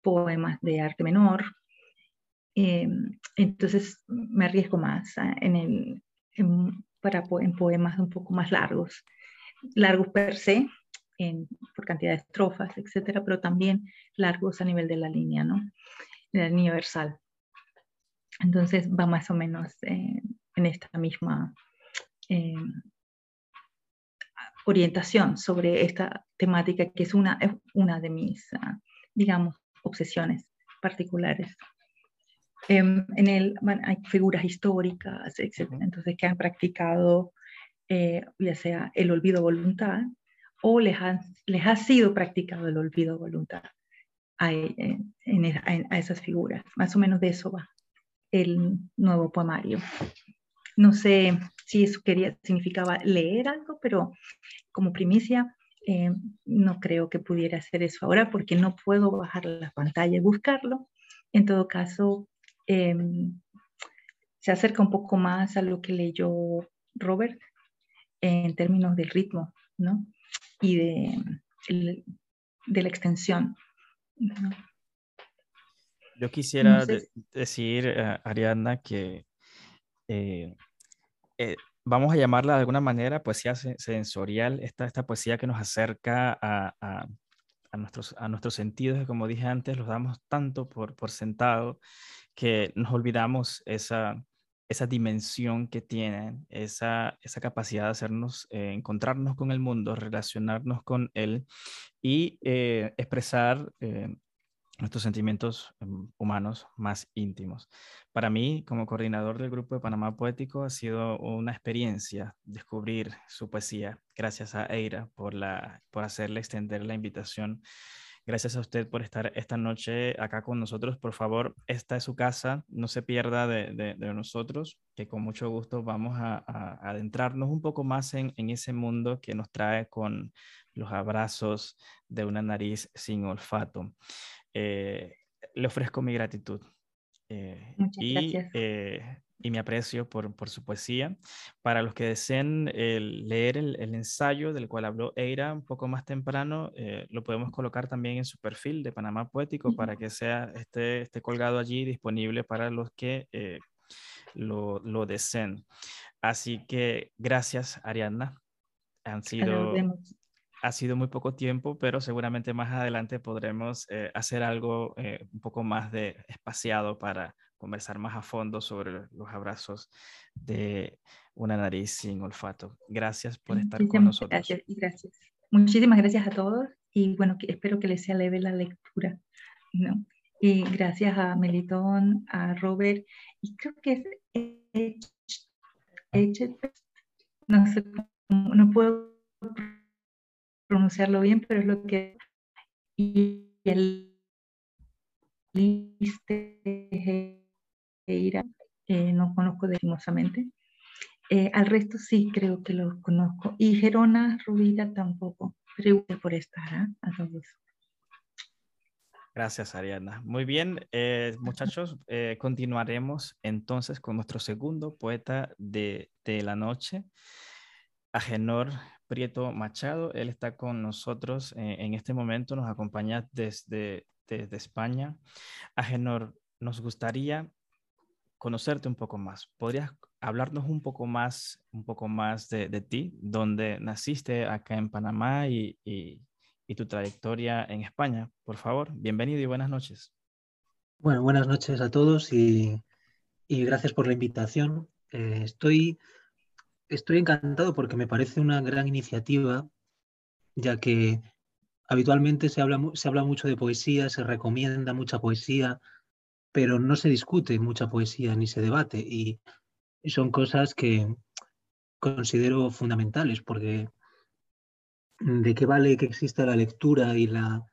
poemas de arte menor. Eh, entonces me arriesgo más ah, en, el, en, para, en poemas un poco más largos, largos per se, en, por cantidad de estrofas, etcétera, pero también largos a nivel de la línea, ¿no? De la línea versal. Entonces va más o menos eh, en esta misma eh, orientación sobre esta temática que es una, una de mis, ah, digamos, obsesiones particulares. Em, en el, hay figuras históricas, etc. Entonces, que han practicado eh, ya sea el olvido voluntad o les, les ha sido practicado el olvido voluntad a, a esas figuras. Más o menos de eso va el nuevo poemario. No sé si eso quería, significaba leer algo, pero como primicia eh, no creo que pudiera hacer eso ahora porque no puedo bajar la pantalla y buscarlo. En todo caso, em, se acerca un poco más a lo que leyó Robert en términos del ritmo, ¿no? Y de, de la extensión. Yo quisiera decir, uh, Ariadna, que eh, eh, vamos a llamarla de alguna manera poesía sensorial, esta, esta poesía que nos acerca a, a, a, nuestros, a nuestros sentidos, que como dije antes, los damos tanto por, por sentado que nos olvidamos esa, esa dimensión que tienen, esa, esa capacidad de hacernos eh, encontrarnos con el mundo, relacionarnos con él y expresar nuestros sentimientos em, humanos más íntimos. Para mí, como coordinador del Grupo de Panamá Poético, ha sido una experiencia descubrir su poesía. Gracias a Eira por, la, por hacerle extender la invitación Gracias a usted por estar esta noche acá con nosotros. Por favor, esta es su casa, no se pierda de, nosotros, que con mucho gusto vamos a, adentrarnos un poco más en, ese mundo que nos trae con los abrazos de una nariz sin olfato. Eh, le ofrezco mi gratitud. Eh, Muchas y, gracias. Eh, y mi aprecio por, por su poesía. Para los que deseen leer el, ensayo del cual habló Eira un poco más temprano, eh, lo podemos colocar también en su perfil de Panamá Poético para que sea, esté, esté colgado allí disponible para los que eh, lo, lo, deseen. Así que gracias, Ariadna. Han sido, ha sido muy poco tiempo, pero seguramente más adelante podremos eh, hacer algo un poco más de espaciado para conversar más a fondo sobre los abrazos de una nariz sin olfato. Gracias por estar con nosotros. Gracias, gracias. Muchísimas gracias a todos y bueno, espero que les sea leve la lectura. ¿no? Y gracias a Melitón, a Robert, y creo que es no sé, no puedo pronunciarlo bien, pero es lo que y el Eira, eh, no conozco definitivamente. Eh, al resto sí creo que los conozco. Y Gerona Rubira tampoco. Pero por estar ¿ah? a todos. Gracias, Ariana. Muy bien, eh, muchachos, continuaremos entonces con nuestro segundo poeta de, de, la noche, Agenor Prieto Machado. Él está con nosotros en este momento, nos acompaña desde, desde España. Agenor, nos gustaría conocerte un poco más. ¿Podrías hablarnos un poco más, un poco más de, ti, dónde naciste acá en Panamá y, tu trayectoria en España? Por favor, bienvenido y buenas noches. Bueno, buenas noches a todos y, gracias por la invitación. Eh, estoy, estoy encantado porque me parece una gran iniciativa, ya que habitualmente se habla, se habla mucho de poesía, se recomienda mucha poesía, pero no se discute mucha poesía ni se debate y son cosas que considero fundamentales porque de qué vale que exista la lectura y la,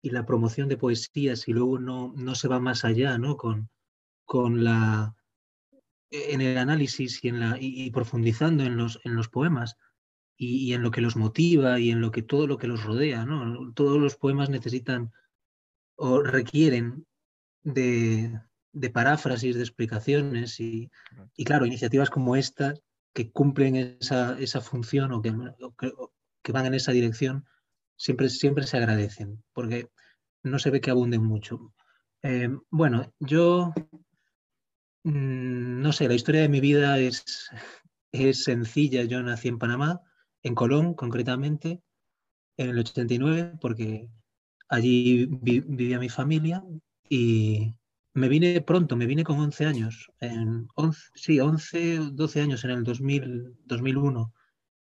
y la promoción de poesía si luego no, no se va más allá ¿no? con, con la, en el análisis y, en la, y, profundizando en los, en los poemas y, en lo que los motiva y en lo que todo lo que los rodea. ¿no? Todos los poemas necesitan o requieren de, de paráfrasis, de explicaciones y, claro, iniciativas como esta que cumplen esa, esa función o que, que, van en esa dirección, siempre, siempre se agradecen, porque no se ve que abunden mucho. Eh, bueno, yo mm, no sé, la historia de mi vida es, es sencilla. Yo nací en Panamá, en Colón concretamente, en el 89, porque allí vivía mi familia y me vine pronto, me vine con 11 años, en 11, sí, 11, 12 años en el 2000, 2001.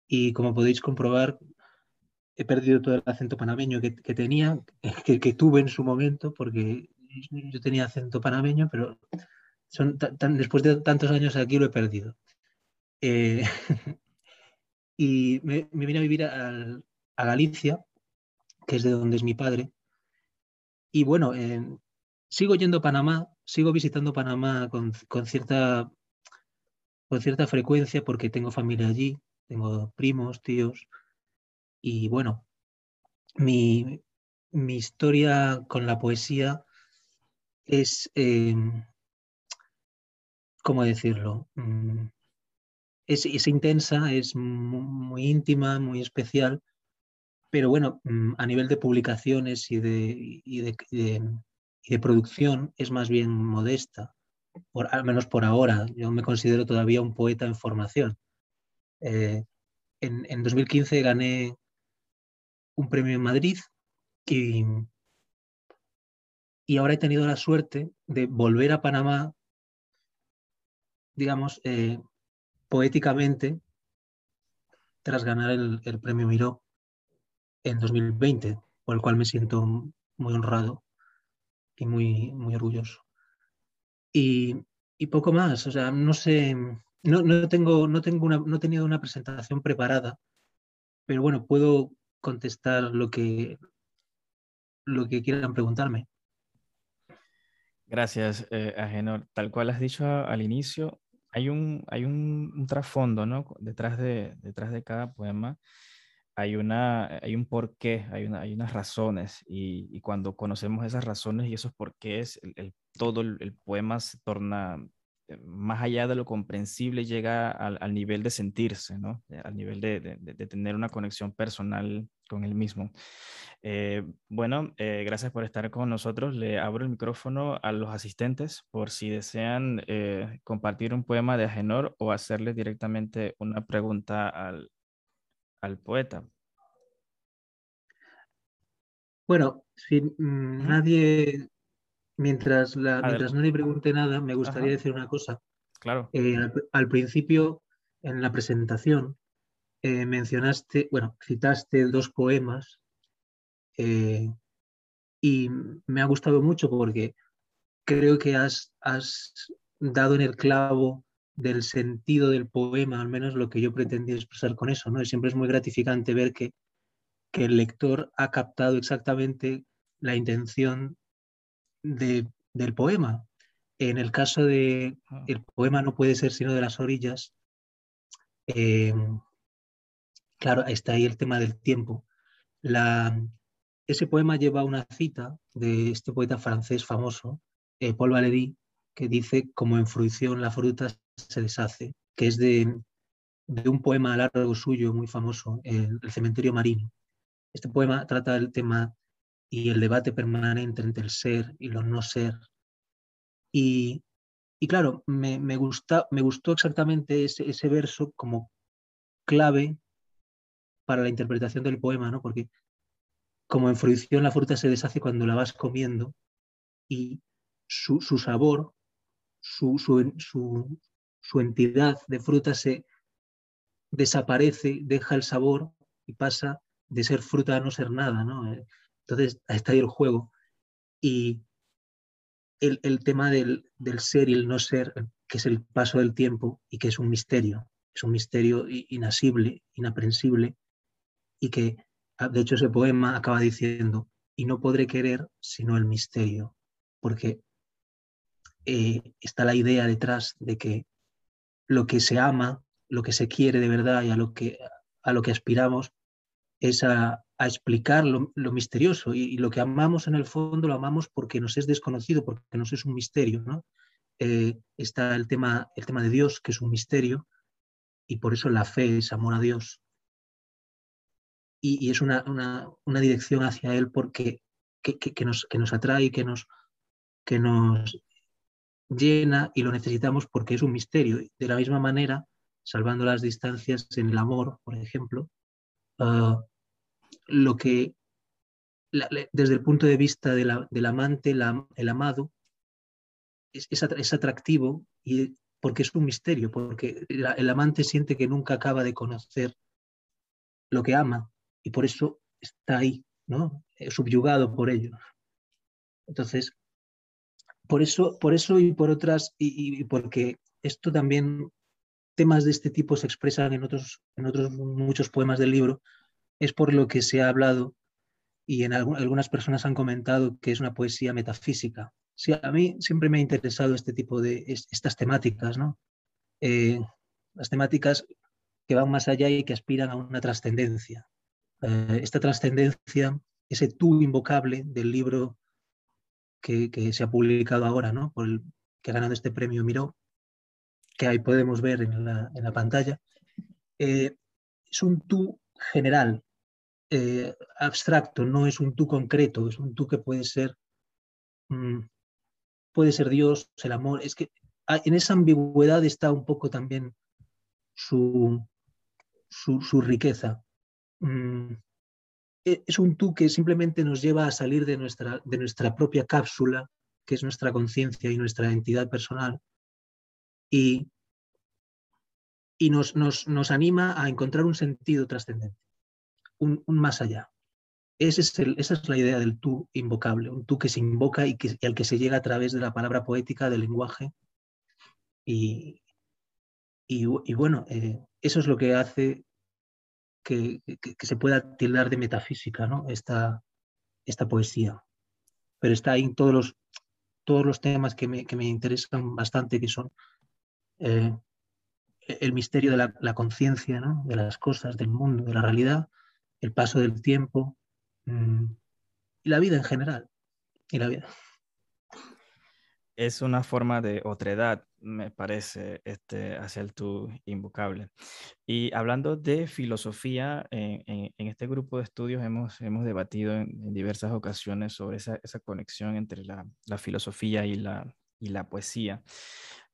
Y como podéis comprobar, he perdido todo el acento panameño que, tenía, que, que, tuve en su momento, porque yo tenía acento panameño, pero son después de tantos años aquí lo he perdido. Eh, y me, vine a vivir a, Galicia, que es de donde es mi padre. Y bueno, en sigo yendo a Panamá, sigo visitando Panamá con, cierta, con cierta frecuencia porque tengo familia allí, tengo primos, tíos. Y bueno, mi, historia con la poesía es, em, ¿cómo decirlo? Mm, es, intensa, es muy, íntima, muy especial, pero bueno, mm, a nivel de publicaciones y de producción es más bien modesta, por, al menos por ahora. Yo me considero todavía un poeta en formación. Eh, en, en, 2015 gané un premio en Madrid y, y, ahora he tenido la suerte de volver a Panamá, digamos, eh, poéticamente, tras ganar el, el premio Miró en 2020, por el cual me siento muy honrado y muy, muy orgulloso. Y, y, poco más, o sea, no sé, no, no, tengo, no, tengo una, no he tenido una presentación preparada, pero bueno, puedo contestar lo que, lo que quieran preguntarme. Gracias, eh, Agenor. Tal cual has dicho al inicio, hay un, hay un, trasfondo, ¿no? Detrás de, detrás de cada poema hay, una, hay un porqué, hay, una, hay unas razones, y, cuando conocemos esas razones y esos porqués, el, todo el, poema se torna eh, más allá de lo comprensible, llega al, nivel de sentirse, ¿no? Eh, al nivel de, de, tener una conexión personal con él mismo. Eh, bueno, gracias por estar con nosotros. Le abro el micrófono a los asistentes por si desean compartir un poema de Agenor o hacerle directamente una pregunta al, al poeta. Bueno, si nadie, mientras, la, mientras nadie pregunte nada, me gustaría decir una cosa. Claro. Eh, al, principio, en la presentación, eh, mencionaste, bueno, citaste dos poemas eh, y me ha gustado mucho porque creo que has, has dado en el clavo del sentido del poema, al menos lo que yo pretendía expresar con eso, ¿no? Y siempre es muy gratificante ver que, que el lector ha captado exactamente la intención de, del poema. En el caso de ah. el poema no puede ser sino de las orillas, eh, claro, está ahí el tema del tiempo. La, ese poema lleva una cita de este poeta francés famoso, eh, Paul Valéry, que dice, como en fruición la fruta se deshace, que es de, un poema largo suyo muy famoso, el, cementerio marino. Este poema trata del tema y el debate permanente entre el ser y lo no ser. Y, claro, me, gusta, me gustó exactamente ese, ese, verso como clave para la interpretación del poema, ¿no? porque como en fruición la fruta se deshace cuando la vas comiendo y su, su sabor su, su, entidad de fruta se desaparece, deja el sabor y pasa de ser fruta a no ser nada, ¿no? Eh, entonces, está ahí el juego. Y el, tema del, ser y el no ser, que es el paso del tiempo y que es un misterio, es un misterio inasible, inaprensible, y que, ah, de hecho, ese poema acaba diciendo, y no podré querer sino el misterio, porque eh, está la idea detrás de que lo que se ama, lo que se quiere de verdad y a lo que, a lo que aspiramos es a, explicar lo, misterioso y, lo que amamos en el fondo lo amamos porque nos es desconocido, porque nos es un misterio. ¿no? Eh, está el tema, el tema de Dios, que es un misterio, y por eso la fe es amor a Dios. Y, es una, una, dirección hacia Él porque que, que, nos, que nos atrae, que nos, que nos llena y lo necesitamos porque es un misterio. De la misma manera, salvando las distancias en el amor, por ejemplo, ah, lo que desde el punto de vista del amante, el amado, es, es, atractivo y porque es un misterio, porque el, amante siente que nunca acaba de conocer lo que ama y por eso está ahí, ¿no? Eh, subyugado por ello. Entonces, por eso, por eso y por otras, y, porque esto también, temas de este tipo se expresan en otros, en otros muchos poemas del libro, es por lo que se ha hablado y en algunas personas han comentado que es una poesía metafísica. Sí, a mí siempre me ha interesado este tipo de estas temáticas, ¿no? Eh, las temáticas que van más allá y que aspiran a una trascendencia. Eh, esta trascendencia, ese tú invocable del libro que, se ha publicado ahora, ¿no? Por el, que ha ganado este premio Miró, que ahí podemos ver en la, en la pantalla, eh, es un tú general, eh, abstracto, no es un tú concreto, es un tú que puede ser, mm, puede ser Dios, el amor. Es que en esa ambigüedad está un poco también su, su, riqueza. Mm, es un tú que simplemente nos lleva a salir de nuestra, de nuestra propia cápsula, que es nuestra conciencia y nuestra entidad personal, y, y nos, nos, anima a encontrar un sentido trascendente, un, más allá. Esa es la idea del tú invocable, un tú que se invoca y, que, al que se llega a través de la palabra poética, del lenguaje. Y, y, bueno, eh, eso es lo que hace que, se pueda tildar de metafísica, ¿no? Esta, esta poesía. Pero está ahí todos los, todos los temas que me, que me interesan bastante, que son eh, el misterio de la, conciencia, ¿no? de las cosas, del mundo, de la realidad, el paso del tiempo mm, y la vida en general. Y la vida es una forma de otredad, me parece, este, hacia el tú invocable. Y hablando de filosofía, en, este grupo de estudios hemos, hemos debatido en, diversas ocasiones sobre esa, conexión entre la, filosofía y la, y la poesía.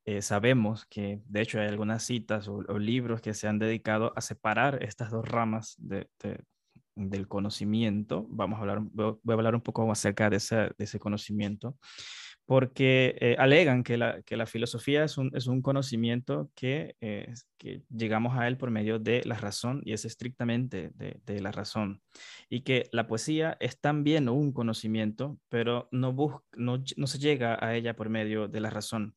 Eh, sabemos que, de hecho, hay algunas citas o, libros que se han dedicado a separar estas dos ramas del conocimiento. Vamos a hablar, voy a hablar un poco acerca de ese, de ese conocimiento porque eh, alegan que la, que la, filosofía es un, es un conocimiento que, eh, que, llegamos a él por medio de la razón y es estrictamente de, de, la razón. Y que la poesía es también un conocimiento, pero no, no, no se llega a ella por medio de la razón.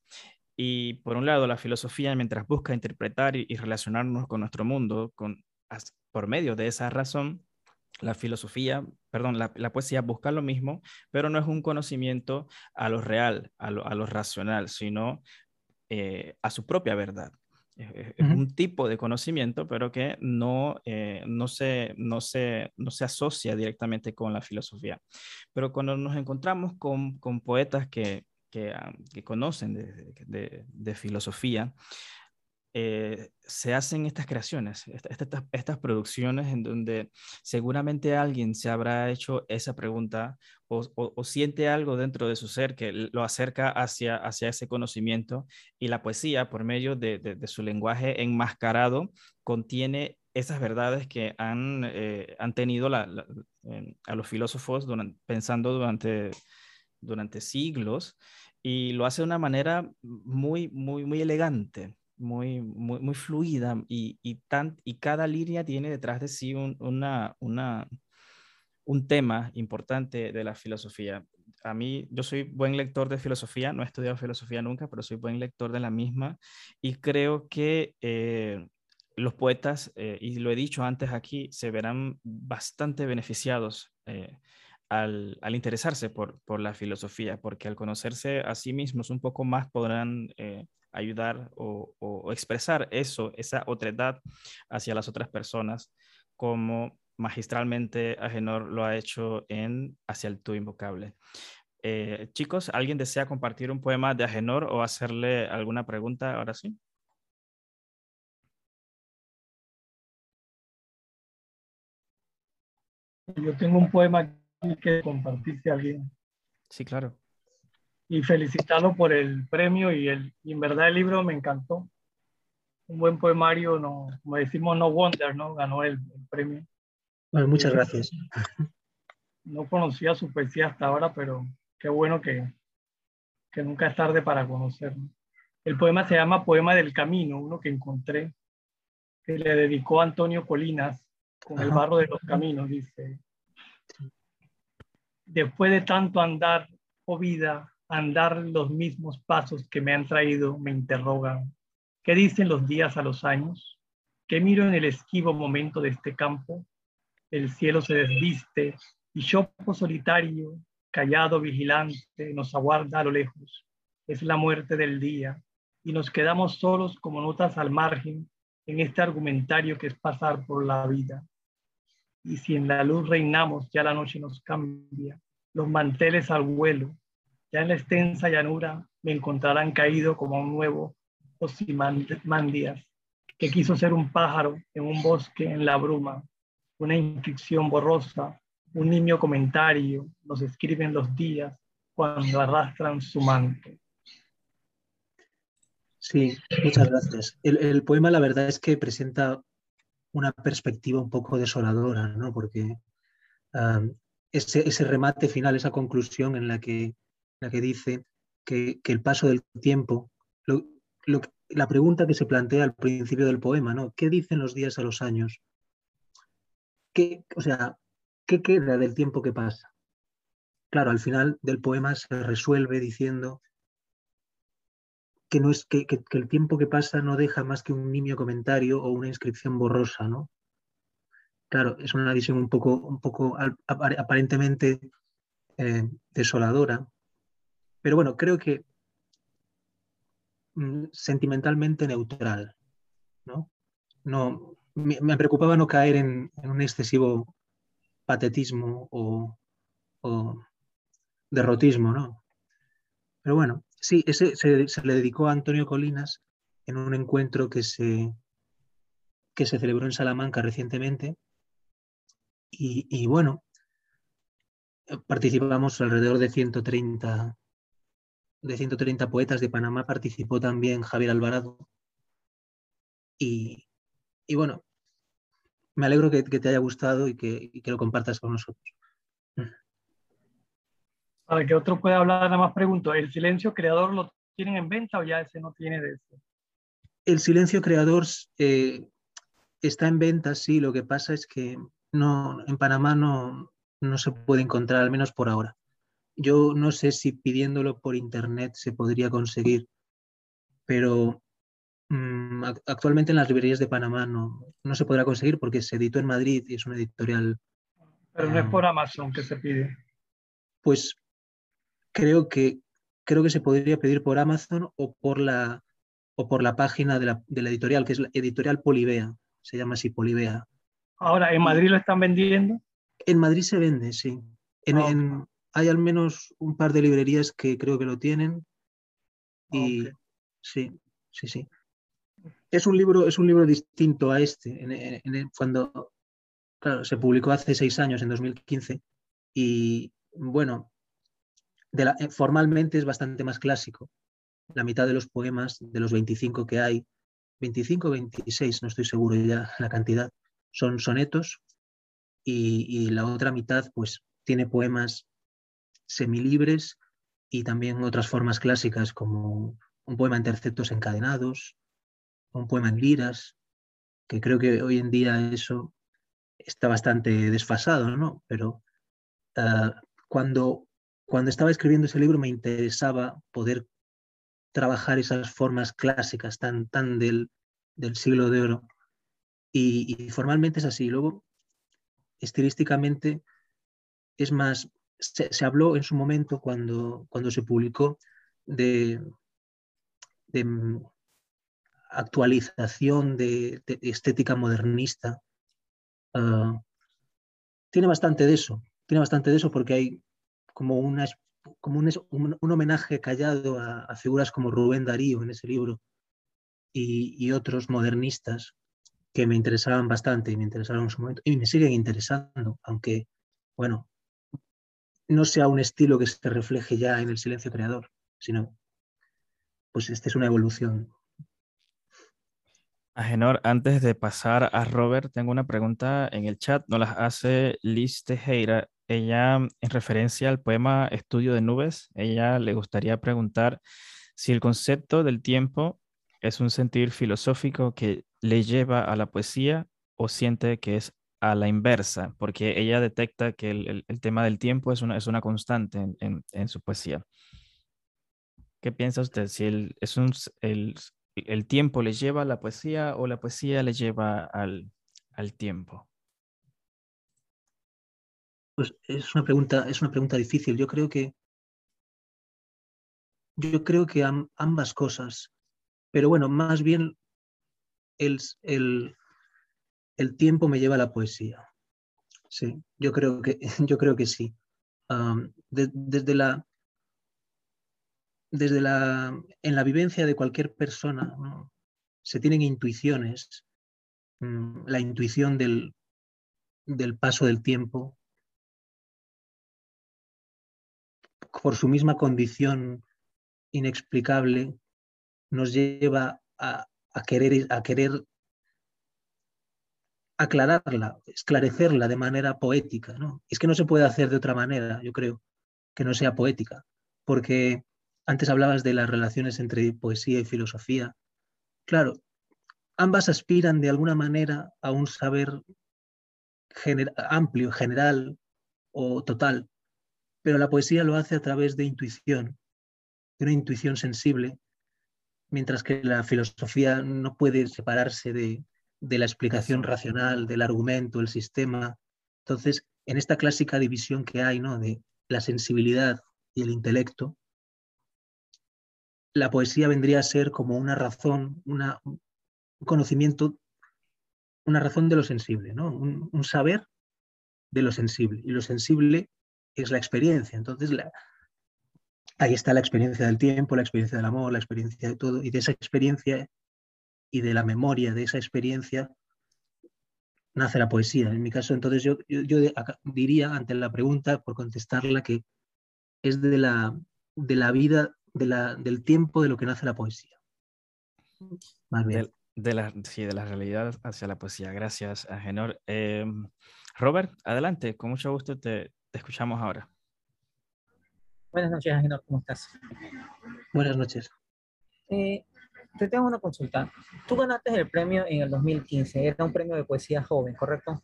Y por un lado, la filosofía, mientras busca interpretar y, y relacionarnos con nuestro mundo con, por medio de esa razón, la filosofía, perdón, la, poesía busca lo mismo, pero no es un conocimiento a lo real, a lo, racional, sino eh, a su propia verdad. Es, un tipo de conocimiento, pero que no, eh, no, se, no, se, no se asocia directamente con la filosofía. Pero cuando nos encontramos con, poetas que, que, ah, conocen de filosofía, eh, se hacen estas creaciones, estas, producciones en donde seguramente alguien se habrá hecho esa pregunta o, siente algo dentro de su ser que lo acerca hacia, hacia ese conocimiento y la poesía, por medio de, su lenguaje enmascarado, contiene esas verdades que han, eh, han tenido a los filósofos pensando durante, durante siglos y lo hace de una manera muy, muy, muy elegante muy, muy, muy fluida y, y, tan, y cada línea tiene detrás de sí un, una, una, un tema importante de la filosofía. A mí, yo soy buen lector de filosofía, no he estudiado filosofía nunca, pero soy buen lector de la misma y creo que eh, los poetas, eh, y lo he dicho antes aquí, se verán bastante beneficiados eh, al, al, interesarse por, por, la filosofía, porque al conocerse a sí mismos un poco más podrán ayudar o, expresar eso, esa otredad hacia las otras personas, como magistralmente Agenor lo ha hecho en Hacia el Tú Invocable. Eh, chicos, ¿alguien desea compartir un poema de Agenor o hacerle alguna pregunta ahora sí? Yo tengo un poema que compartir si alguien. Sí, claro y felicitarlo por el premio y, el, en verdad el libro me encantó. Un buen poemario, no, como decimos, no wonder, ¿no? Ganó el, premio. Bueno, muchas gracias. No conocía su poesía hasta ahora, pero qué bueno que, que nunca es tarde para conocerlo. El poema se llama Poema del Camino, uno que encontré, que le dedicó Antonio Colinas con el barro de los caminos, dice. Después de tanto andar, oh vida, andar los mismos pasos que me han traído me interrogan. ¿Qué dicen los días a los años? ¿Qué miro en el esquivo momento de este campo? El cielo se desviste y yo solitario, callado, vigilante, nos aguarda a lo lejos. Es la muerte del día y nos quedamos solos como notas al margen en este argumentario que es pasar por la vida. Y si en la luz reinamos, ya la noche nos cambia, los manteles al vuelo, ya en la extensa llanura me encontrarán caído como un nuevo Osimandías, que quiso ser un pájaro en un bosque en la bruma, una inscripción borrosa, un niño comentario, nos escriben los días cuando arrastran su manto. Sí, muchas gracias. El, poema la verdad es que presenta una perspectiva un poco desoladora, ¿no? Porque ah, ese, ese, remate final, esa conclusión en la que la que dice que, el paso del tiempo, la pregunta que se plantea al principio del poema, ¿no? ¿Qué dicen los días a los años? ¿Qué, o sea, ¿qué queda del tiempo que pasa? Claro, al final del poema se resuelve diciendo que, no es, que, el tiempo que pasa no deja más que un nimio comentario o una inscripción borrosa, ¿no? Claro, es una visión un poco, un poco aparentemente eh, desoladora. Pero bueno, creo que mm, sentimentalmente neutral. ¿no? No, me, preocupaba no caer en, un excesivo patetismo o, derrotismo, ¿no? Pero bueno, sí, ese se, le dedicó a Antonio Colinas en un encuentro que se, que se celebró en Salamanca recientemente. Y, bueno, participamos alrededor de 130, de 130 poetas de Panamá, participó también Javier Alvarado. Y, y bueno, me alegro que, te haya gustado y que, lo compartas con nosotros. Para que otro pueda hablar, nada más pregunto, ¿el silencio creador lo tienen en venta o ya ese no tiene de eso? El silencio creador eh, está en venta, sí, lo que pasa es que no, en Panamá no, no se puede encontrar, al menos por ahora. Yo no sé si pidiéndolo por internet se podría conseguir, pero Mm, actualmente en las librerías de Panamá no, no se podrá conseguir porque se editó en Madrid y es una editorial. Pero no es por Amazon que se pide. Pues creo que creo que se podría pedir por Amazon o por la o por la página de la, de la editorial, que es la editorial Polivea, se llama así Polivea. Ahora, ¿en Madrid lo están vendiendo? En Madrid se vende, sí. En, ah, hay al menos un par de librerías que creo que lo tienen. Y sí, sí, sí es un libro, es un libro distinto a este. cuando se publicó hace seis años, en 2015, y bueno, eh, formalmente es bastante más clásico. La mitad de los poemas, de los 25 que hay, 25 o 26, no estoy seguro ya la cantidad, son sonetos y, y la otra mitad pues tiene poemas semilibres y también otras formas clásicas como un poema en tercetos encadenados, un poema en liras, que creo que hoy en día eso está bastante desfasado, ¿no? Pero ah, cuando, cuando estaba escribiendo ese libro me interesaba poder trabajar esas formas clásicas tan, tan del, del siglo de oro. Y, formalmente es así. Luego, estilísticamente, es más, se, habló en su momento cuando, cuando se publicó de, actualización de, estética modernista. Ah, tiene bastante de eso, tiene bastante de eso porque hay como, una, como un, homenaje callado a, figuras como Rubén Darío en ese libro y, otros modernistas que me interesaban bastante y me interesaron en su momento y me siguen interesando, aunque, bueno, no sea un estilo que se refleje ya en el silencio creador, sino, pues esta es una evolución Agenor, antes de pasar a Robert, tengo una pregunta en el chat. Nos la hace Liz Tejera. Ella, en referencia al poema Estudio de Nubes, ella le gustaría preguntar si el concepto del tiempo es un sentir filosófico que le lleva a la poesía o siente que es a la inversa, porque ella detecta que el, tema del tiempo es una, es una constante en, su poesía. ¿Qué piensa usted? Si el, es un, el el tiempo le lleva a la poesía o la poesía le lleva al, tiempo? Pues es una pregunta, es una pregunta difícil. Yo creo que yo creo que ambas cosas. Pero bueno, más bien el, el, tiempo me lleva a la poesía. Sí, yo creo que, yo creo que sí. desde la desde la, en la vivencia de cualquier persona se tienen intuiciones, mm, la intuición del, del paso del tiempo, por su misma condición inexplicable, nos lleva a, querer, a querer aclararla, esclarecerla de manera poética. ¿no? Es que no se puede hacer de otra manera, yo creo, que no sea poética, porque antes hablabas de las relaciones entre poesía y filosofía. Claro, ambas aspiran de alguna manera a un saber amplio, general o total, pero la poesía lo hace a través de intuición, de una intuición sensible, mientras que la filosofía no puede separarse de, la explicación racional, del argumento, el sistema. Entonces, en esta clásica división que hay, ¿no? De la sensibilidad y el intelecto, la poesía vendría a ser como una razón, una, un conocimiento, una razón de lo sensible, ¿no? un, saber de lo sensible. Y lo sensible es la experiencia. Entonces, la, ahí está la experiencia del tiempo, la experiencia del amor, la experiencia de todo. Y de esa experiencia y de la memoria de esa experiencia nace la poesía. En mi caso, entonces yo, yo, diría ante la pregunta, por contestarla, que es de la, de la vida, de la, del tiempo de lo que nace la poesía. Más bien. De, la, sí, de la realidad hacia la poesía. Gracias, Agenor. Em, Robert, adelante, con mucho gusto te, te escuchamos ahora. Buenas noches, Agenor, ¿cómo estás? Buenas noches. Eh, te tengo una consulta. Tú ganaste el premio en el 2015, era un premio de poesía joven, ¿correcto?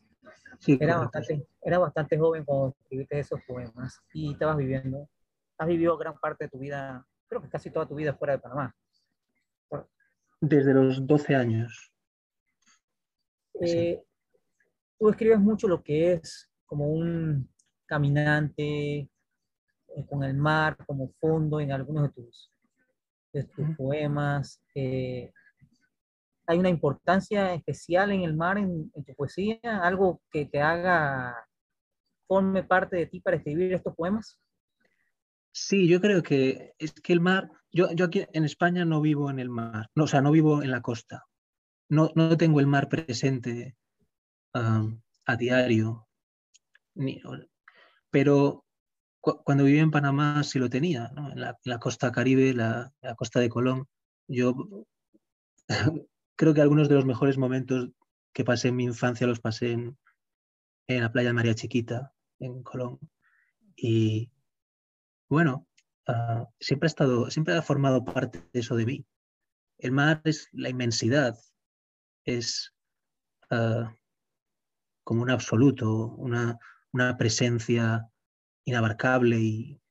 Sí. Era, bastante, era bastante joven cuando escribiste esos poemas y estabas viviendo, has vivido gran parte de tu vida, creo que casi toda tu vida fuera de Panamá. Desde los 12 años. Eh, tú escribes mucho lo que es como un caminante eh, con el mar como fondo en algunos de tus de tus poemas. Eh, ¿Hay una importancia especial en el mar en, tu poesía? ¿Algo que te haga, forme parte de ti para escribir estos poemas? Sí, yo creo que es que el mar, yo, yo aquí en España no vivo en el mar, no, o sea, no vivo en la costa, no, no tengo el mar presente a diario, ni, pero cuando vivía en Panamá sí lo tenía, en, la, costa caribe, la, costa de Colón. Yo creo que algunos de los mejores momentos que pasé en mi infancia los pasé en, la playa María Chiquita, en Colón. Y bueno, ah, siempre ha estado, siempre ha formado parte de eso de mí. El mar es la inmensidad, es ah, como un absoluto, una presencia inabarcable y,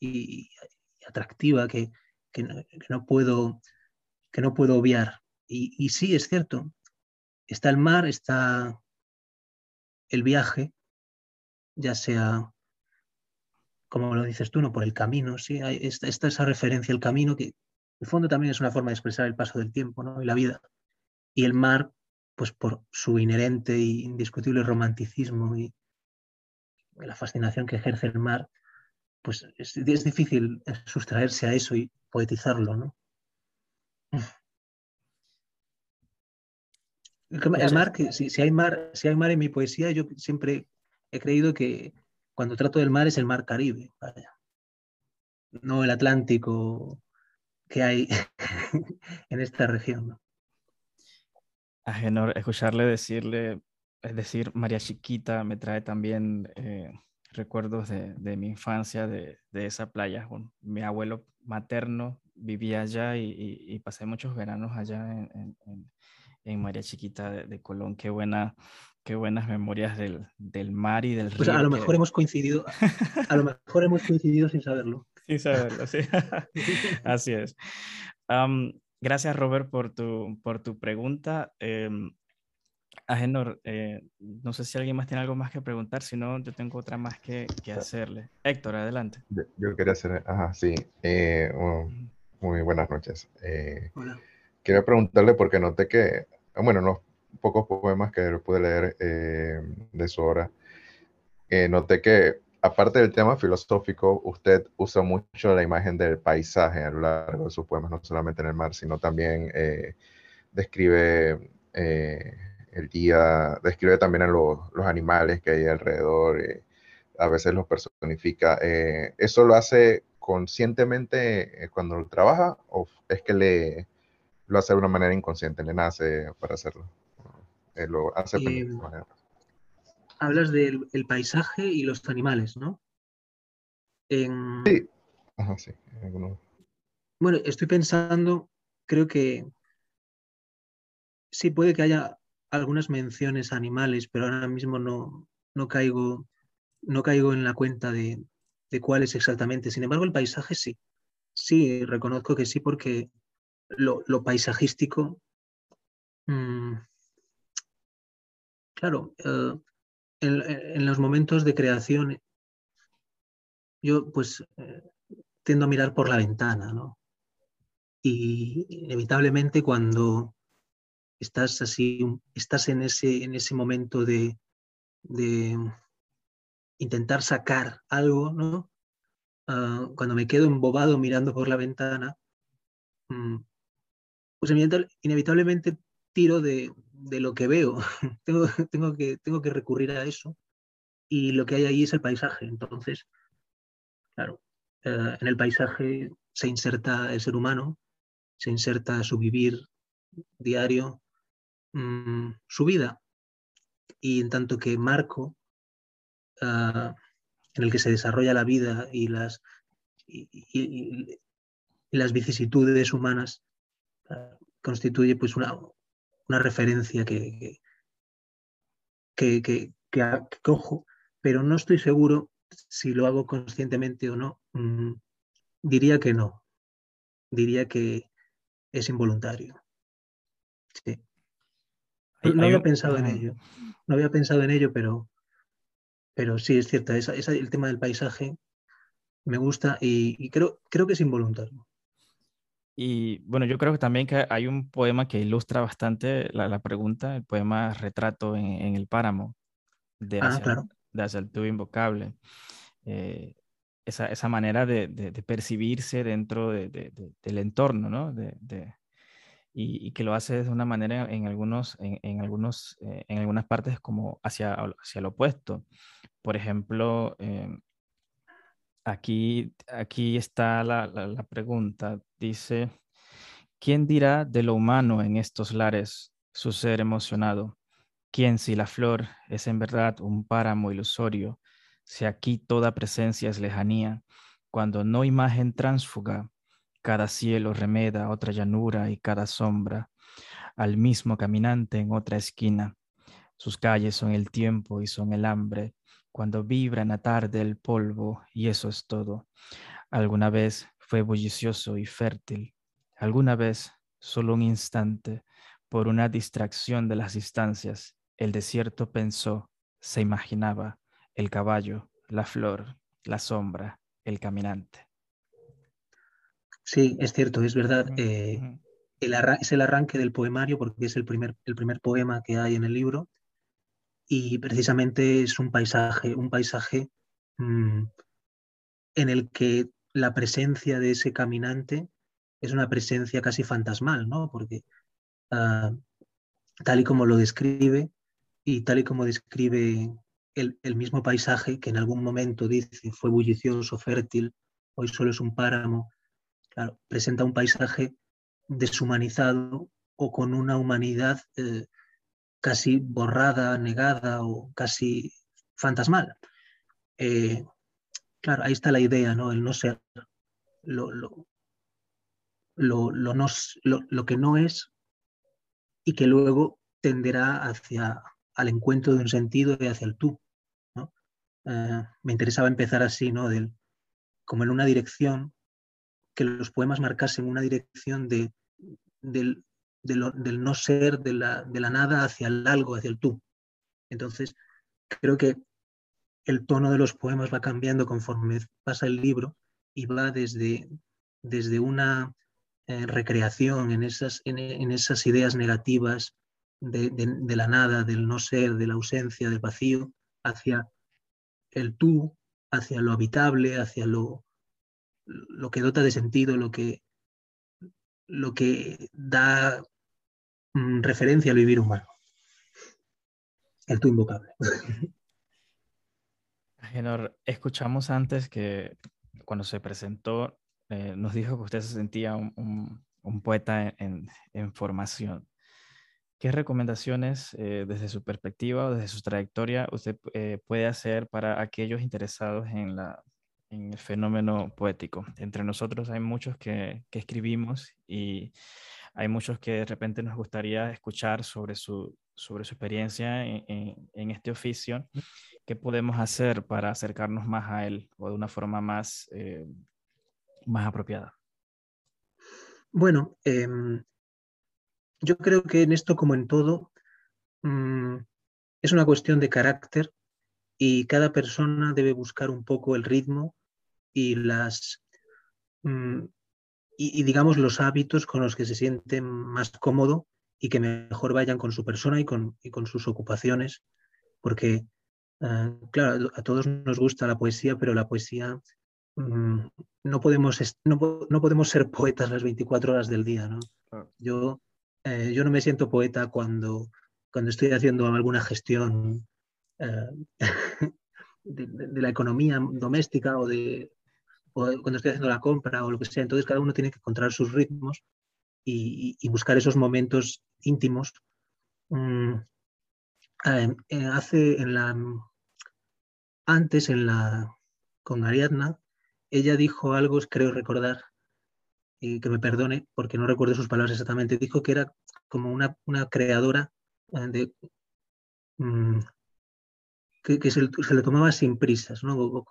y, atractiva que, no, puedo, que no puedo obviar. Y, y sí, es cierto, está el mar, está el viaje, ya sea, como lo dices tú, no por el camino, sí, hay, está, esa referencia al camino que en el fondo también es una forma de expresar el paso del tiempo ¿no? y la vida. Y el mar, pues por su inherente e indiscutible romanticismo y, la fascinación que ejerce el mar, pues es, difícil sustraerse a eso y poetizarlo, ¿no? El mar, que, si, hay mar, si hay mar en mi poesía, yo siempre he creído que cuando trato del mar es el mar Caribe, no el Atlántico que hay en esta región. ¿no? Agenor, escucharle decirle es decir, María Chiquita me trae también eh, recuerdos de, mi infancia, de, esa playa. mi abuelo materno vivía allá y, pasé muchos veranos allá en, María Chiquita de, Colón. Qué, buena, qué buenas memorias del, mar y del río. Pues a lo mejor hemos coincidido, a lo mejor hemos coincidido sin saberlo. Sin saberlo, sí. Así es. gracias, Robert, por tu, por tu pregunta. Em, Agenor, eh, no sé si alguien más tiene algo más que preguntar, si no, yo tengo otra más que, que hacerle. Héctor, adelante. Yo, quería hacer, ajá, sí, eh, muy buenas noches. Eh, Quería preguntarle porque noté que, bueno, los pocos poemas que pude leer eh, de su obra, noté que aparte del tema filosófico, usted usa mucho la imagen del paisaje a lo largo de sus poemas, no solamente en el mar, sino también describe el día, describe también a los, animales que hay alrededor, eh, a veces los personifica. Eh, ¿Eso lo hace conscientemente eh, cuando lo trabaja o es que le lo hace de una manera inconsciente, le nace para hacerlo? lo hace Hablas del paisaje y los animales, ¿no? Sí. Ajá, sí. Bueno, estoy pensando, creo que sí puede que haya algunas menciones animales, pero ahora mismo no, no, caigo, no caigo en la cuenta de, de cuáles exactamente. Sin embargo, el paisaje sí. Sí, reconozco que sí, porque lo, paisajístico, mm, claro, eh, en, los momentos de creación yo pues eh, tiendo a mirar por la ventana, ¿no? Y inevitablemente cuando estás así, estás en ese, en ese momento de, de intentar sacar algo, ¿no? Ah, cuando me quedo embobado mirando por la ventana, mm, pues inevitablemente tiro de, de lo que veo. tengo, tengo, que, tengo que recurrir a eso. Y lo que hay ahí es el paisaje. Entonces, claro, eh, en el paisaje se inserta el ser humano, se inserta su vivir diario, mm, su vida. Y en tanto que marco ah, en el que se desarrolla la vida y las, y, las vicisitudes humanas, ah, constituye pues una, una referencia que, que, que, cojo, pero no estoy seguro si lo hago conscientemente o no. Mm, diría que no. Diría que es involuntario. Sí. No, había pensado en ello. No había pensado en ello, pero, pero sí, es cierto. el tema del paisaje me gusta y, creo, creo que es involuntario. Y bueno, yo creo que también que hay un poema que ilustra bastante la, pregunta, el poema Retrato en, el páramo, de ah, claro. de hacia el tubo invocable. Eh, esa, esa, manera de, de, percibirse dentro del entorno, ¿no? Y, que lo hace de una manera en, algunos, en, en algunos, eh, en algunas partes como hacia, hacia lo opuesto. Por ejemplo, eh, Aquí, aquí está la, la, pregunta. Dice, ¿quién dirá de lo humano en estos lares su ser emocionado? ¿Quién si la flor es en verdad un páramo ilusorio, si aquí toda presencia es lejanía, cuando no imagen transfuga, cada cielo remeda otra llanura y cada sombra al mismo caminante en otra esquina. Sus calles son el tiempo y son el hambre, cuando vibra en la tarde el polvo y eso es todo. Alguna vez fue bullicioso y fértil, alguna vez, solo un instante, por una distracción de las distancias, el desierto pensó, se imaginaba, el caballo, la flor, la sombra, el caminante. Sí, es cierto, es verdad. Eh, es el arranque del poemario porque es el primer, el primer poema que hay en el libro y precisamente es un paisaje, un paisaje mm, en el que la presencia de ese caminante es una presencia casi fantasmal, ¿no? Porque ah, tal y como lo describe y tal y como describe el, el, mismo paisaje que en algún momento dice fue bullicioso, fértil, hoy solo es un páramo, presenta un paisaje deshumanizado o con una humanidad eh, casi borrada, negada o casi fantasmal. Eh, claro, ahí está la idea, ¿no? El no ser lo, lo, lo, no, lo, que no es y que luego tenderá hacia al encuentro de un sentido y hacia el tú. Eh, me interesaba empezar así, ¿no? Como en una dirección, que los poemas marcasen una dirección de, del, del no ser, de la, de la nada hacia el algo, hacia el tú. Entonces, creo que el tono de los poemas va cambiando conforme pasa el libro y va desde, desde una eh, recreación en esas, en, esas ideas negativas de, de, la nada, del no ser, de la ausencia, del vacío, hacia el tú, hacia lo habitable, hacia lo, lo que dota de sentido, lo que, lo que da Mm, referencia al vivir humano. El tú invocable. Genor, escuchamos antes que cuando se presentó eh, nos dijo que usted se sentía un, poeta en, formación. ¿Qué recomendaciones eh, desde su perspectiva o desde su trayectoria usted eh, puede hacer para aquellos interesados en, la, en el fenómeno poético? Entre nosotros hay muchos que, que escribimos y hay muchos que de repente nos gustaría escuchar sobre su, sobre su experiencia en, este oficio. ¿Qué podemos hacer para acercarnos más a él o de una forma más, eh, más apropiada? Bueno, em, yo creo que en esto, como en todo, mm, es una cuestión de carácter y cada persona debe buscar un poco el ritmo y las mm, y, digamos los hábitos con los que se siente más cómodo y que mejor vayan con su persona y con, y con sus ocupaciones, porque ah, claro, a todos nos gusta la poesía, pero la poesía mm, no, podemos, no, no, podemos ser poetas las 24 horas del día. ¿no? Yo, eh, yo no me siento poeta cuando, cuando estoy haciendo alguna gestión eh, de, la economía doméstica o, de, cuando estoy haciendo la compra o lo que sea. Entonces cada uno tiene que encontrar sus ritmos y, buscar esos momentos íntimos. Mm, eh, hace en la antes en la con Ariadna ella dijo algo creo recordar que me perdone porque no recuerdo sus palabras exactamente dijo que era como una, una creadora eh, mm, que, se, le tomaba sin prisas, ¿no?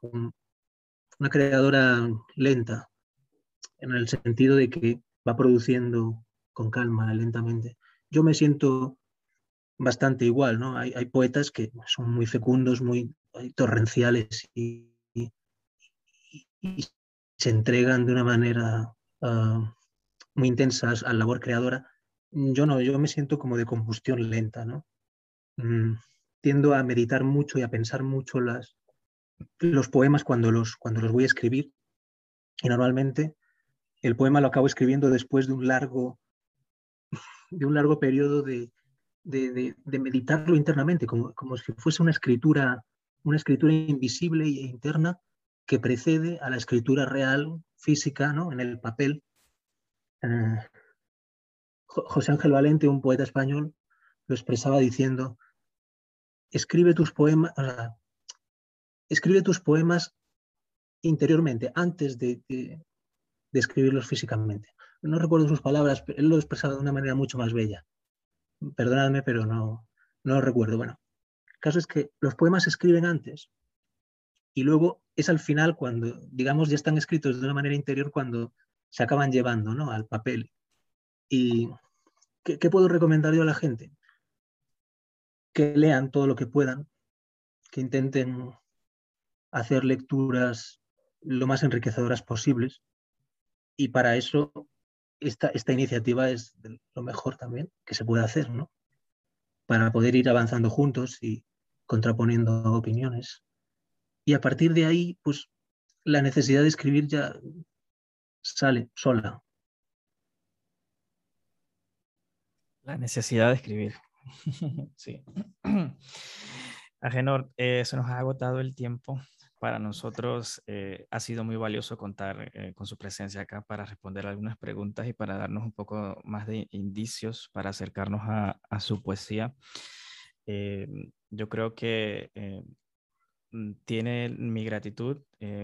Una creadora lenta, en el sentido de que va produciendo con calma, lentamente. Yo me siento bastante igual, ¿no? Hay, poetas que son muy fecundos, muy torrenciales y, se entregan de una manera ah, muy intensa a la labor creadora. Yo no, yo me siento como de combustión lenta, ¿no? Mm, tiendo a meditar mucho y a pensar mucho las, los poemas cuando los, cuando los voy a escribir. Y normalmente el poema lo acabo escribiendo después de un largo, de un largo periodo de, de, meditarlo internamente, como, como, si fuese una escritura, una escritura invisible e interna que precede a la escritura real, física, ¿no? en el papel. Eh, José Ángel Valente, un poeta español, lo expresaba diciendo, escribe tus poemas, escribe tus poemas interiormente, antes de, escribirlos físicamente. No recuerdo sus palabras, pero él lo expresaba de una manera mucho más bella. Perdonadme, pero no, no lo recuerdo. Bueno, el caso es que los poemas se escriben antes y luego es al final cuando, digamos, ya están escritos de una manera interior cuando se acaban llevando ¿no? al papel. ¿Y qué puedo recomendar yo a la gente? que lean todo lo que puedan, que intenten hacer lecturas lo más enriquecedoras posibles. Y para eso esta, esta iniciativa es lo mejor también que se puede hacer, ¿no? Para poder ir avanzando juntos y contraponiendo opiniones. Y a partir de ahí, pues la necesidad de escribir ya sale sola. La necesidad de escribir. sí. Agenor, eh, se nos ha agotado el tiempo. Para nosotros eh, ha sido muy valioso contar eh, con su presencia acá para responder algunas preguntas y para darnos un poco más de indicios para acercarnos a, su poesía. yo creo que mm, tiene mi gratitud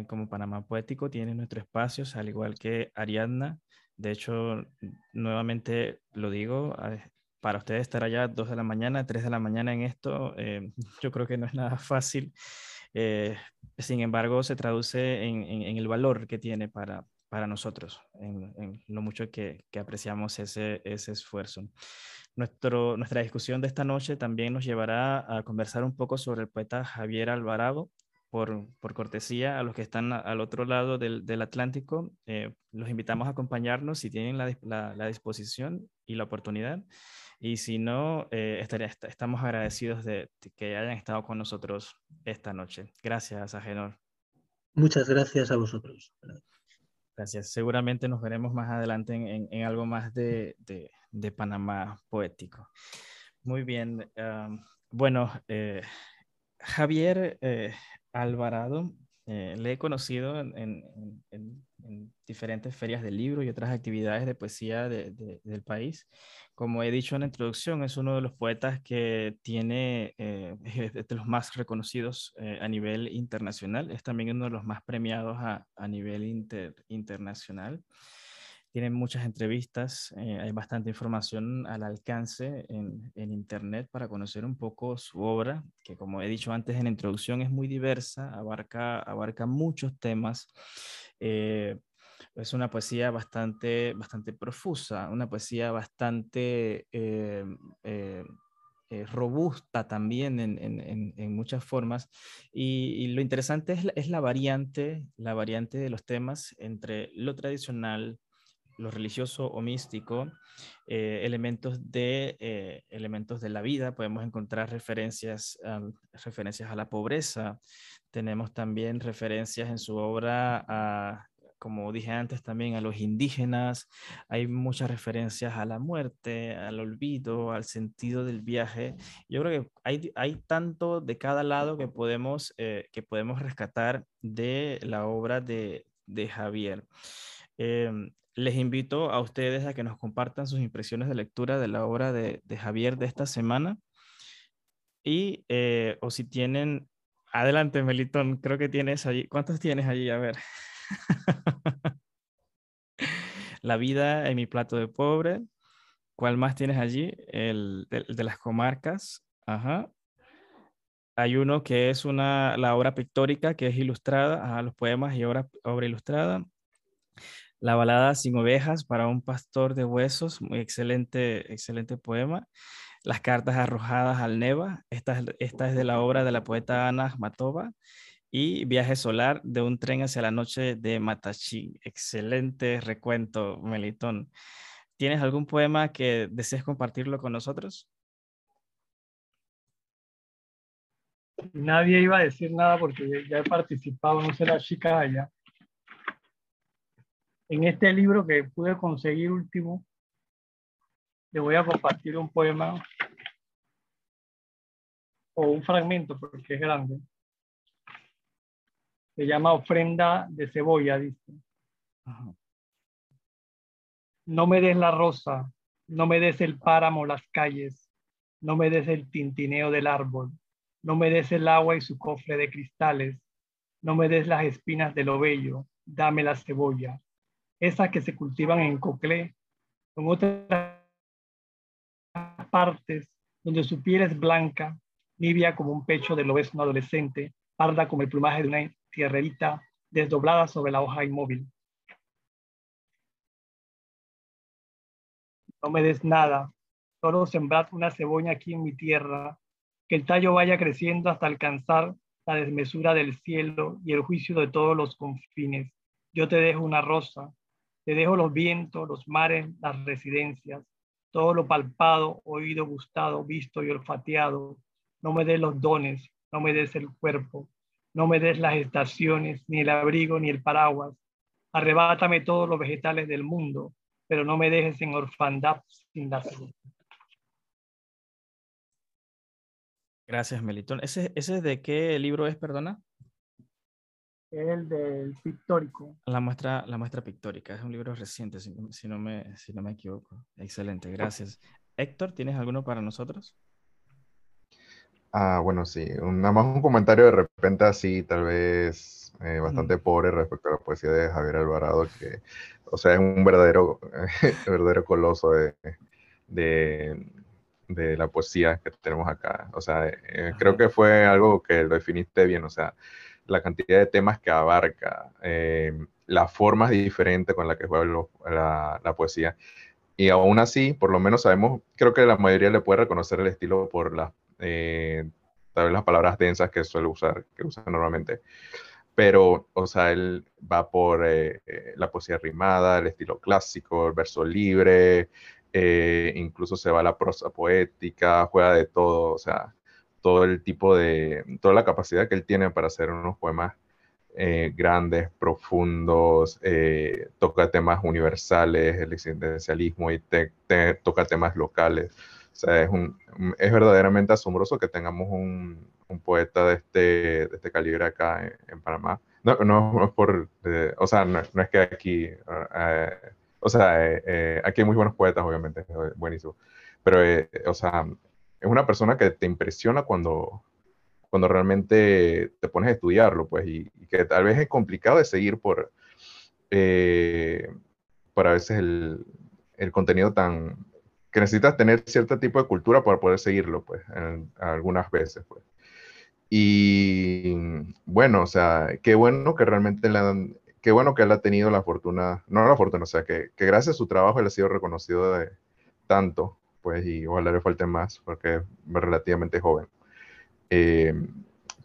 como Panamá Poético, tiene nuestro espacio, al igual que Ariadna. De hecho, nuevamente lo digo, para ustedes estar allá dos de la mañana, tres de la mañana en esto, eh, yo creo que no es nada fácil. Eh, sin embargo, se traduce en, el valor que tiene para, para nosotros, en, lo mucho que, apreciamos ese, ese esfuerzo. Nuestro, nuestra discusión de esta noche también nos llevará a conversar un poco sobre el poeta Javier Alvarado, por, por, cortesía a los que están al otro lado del, del Atlántico, eh, los invitamos a acompañarnos si tienen la, la, la, disposición y la oportunidad. Y si no, eh, estamos agradecidos de, que hayan estado con nosotros esta noche. Gracias, Agenor. Muchas gracias a vosotros. Gracias. Seguramente nos veremos más adelante en, en, algo más de, de, de, Panamá poético. Muy bien. bueno, eh, Javier eh, Alvarado, le he conocido en, en, diferentes ferias de libro y otras actividades de poesía del país. Como he dicho en la introducción, es uno de los poetas que tiene, eh, de los más reconocidos eh, a nivel internacional. Es también uno de los más premiados a, a nivel internacional. Tiene muchas entrevistas, eh, hay bastante información al alcance en, en, Internet para conocer un poco su obra, que como he dicho antes en la introducción es muy diversa, abarca, abarca muchos temas. Eh, es una poesía bastante, bastante profusa, una poesía bastante eh, eh, robusta también en, muchas formas. Y, lo interesante es la, variante, la variante de los temas entre lo tradicional, lo religioso o místico, eh, elementos, de, eh, elementos de la vida. Podemos encontrar referencias, referencias a la pobreza. Tenemos también referencias en su obra a como dije antes también, a los indígenas. Hay muchas referencias a la muerte, al olvido, al sentido del viaje. Yo creo que hay, hay tanto de cada lado que podemos, eh, que podemos rescatar de la obra de, de Javier. Em, les invito a ustedes a que nos compartan sus impresiones de lectura de la obra de, de Javier de esta semana. Y, eh, o si tienen, adelante Melitón, creo que tienes allí, ¿cuántos tienes allí? A ver. La vida en mi plato de pobre. ¿Cuál más tienes allí? El de, las comarcas. Ajá. Hay uno que es una, la obra pictórica que es ilustrada, a los poemas y obra, obra ilustrada. La balada sin ovejas para un pastor de huesos, muy excelente, excelente poema. Las cartas arrojadas al Neva, esta, es de la obra de la poeta Ana Matova y Viaje Solar de un tren hacia la noche de Matachi. Excelente recuento, Melitón. ¿Tienes algún poema que desees compartirlo con nosotros? Nadie iba a decir nada porque ya he participado, no sé la chica allá. En este libro que pude conseguir último, le voy a compartir un poema o un fragmento porque es grande. Se llama ofrenda de cebolla, dice. No me des la rosa, no me des el páramo, las calles, no me des el tintineo del árbol, no me des el agua y su cofre de cristales, no me des las espinas del ovello, dame la cebolla, esas que se cultivan en Coclé, en otras partes donde su piel es blanca, nibia como un pecho del obeso adolescente, parda como el plumaje de una tierrerita desdoblada sobre la hoja inmóvil. No me des nada, solo sembrad una cebolla aquí en mi tierra, que el tallo vaya creciendo hasta alcanzar la desmesura del cielo y el juicio de todos los confines. Yo te dejo una rosa, te dejo los vientos, los mares, las residencias, todo lo palpado, oído, gustado, visto y olfateado. No me des los dones, no me des el cuerpo, no me des las estaciones, ni el abrigo, ni el paraguas. Arrebátame todos los vegetales del mundo, pero no me dejes en orfandad sin la salud. Gracias, Melitón. ¿Ese, ¿Ese de qué libro es, perdona? Es el del pictórico. La muestra, la muestra pictórica. Es un libro reciente, si, si, no me, si no me equivoco. Excelente, gracias. Héctor, ¿tienes alguno para nosotros? Ah, bueno, sí, nada más un comentario de repente así, tal vez eh, bastante pobre respecto a la poesía de Javier Alvarado, que, o sea, es un verdadero, verdadero coloso de, de, la poesía que tenemos acá. O sea, eh, creo que fue algo que lo definiste bien, o sea, la cantidad de temas que abarca, eh, las formas diferentes con las que juega la, poesía. Y aún así, por lo menos sabemos, creo que la mayoría le puede reconocer el estilo por las eh, tal vez las palabras densas que suele usar, que usa normalmente. Pero, o sea, él va por eh, la poesía rimada, el estilo clásico, el verso libre, incluso se va a la prosa poética, juega de todo, o sea, todo el tipo de, toda la capacidad que él tiene para hacer unos poemas grandes, profundos, toca temas universales, el existencialismo y toca temas locales. O sea, es, un, es verdaderamente asombroso que tengamos un, un poeta de este, de este calibre acá en, Panamá. No, no, es por, o sea, no, es que aquí, eh, o sea, eh, eh, aquí hay muy buenos poetas, obviamente, buenísimo. Pero, o sea, es una persona que te impresiona cuando, cuando realmente te pones a estudiarlo, pues, y, que tal vez es complicado de seguir por, por a veces el, el contenido tan, que necesitas tener cierto tipo de cultura para poder seguirlo, pues, algunas veces, pues. Y bueno, o sea, qué bueno que realmente han, qué bueno que él ha tenido la fortuna, no la fortuna, o sea, que, que gracias a su trabajo él ha sido reconocido de tanto, pues, y ojalá le falte más porque es relativamente joven. Eh,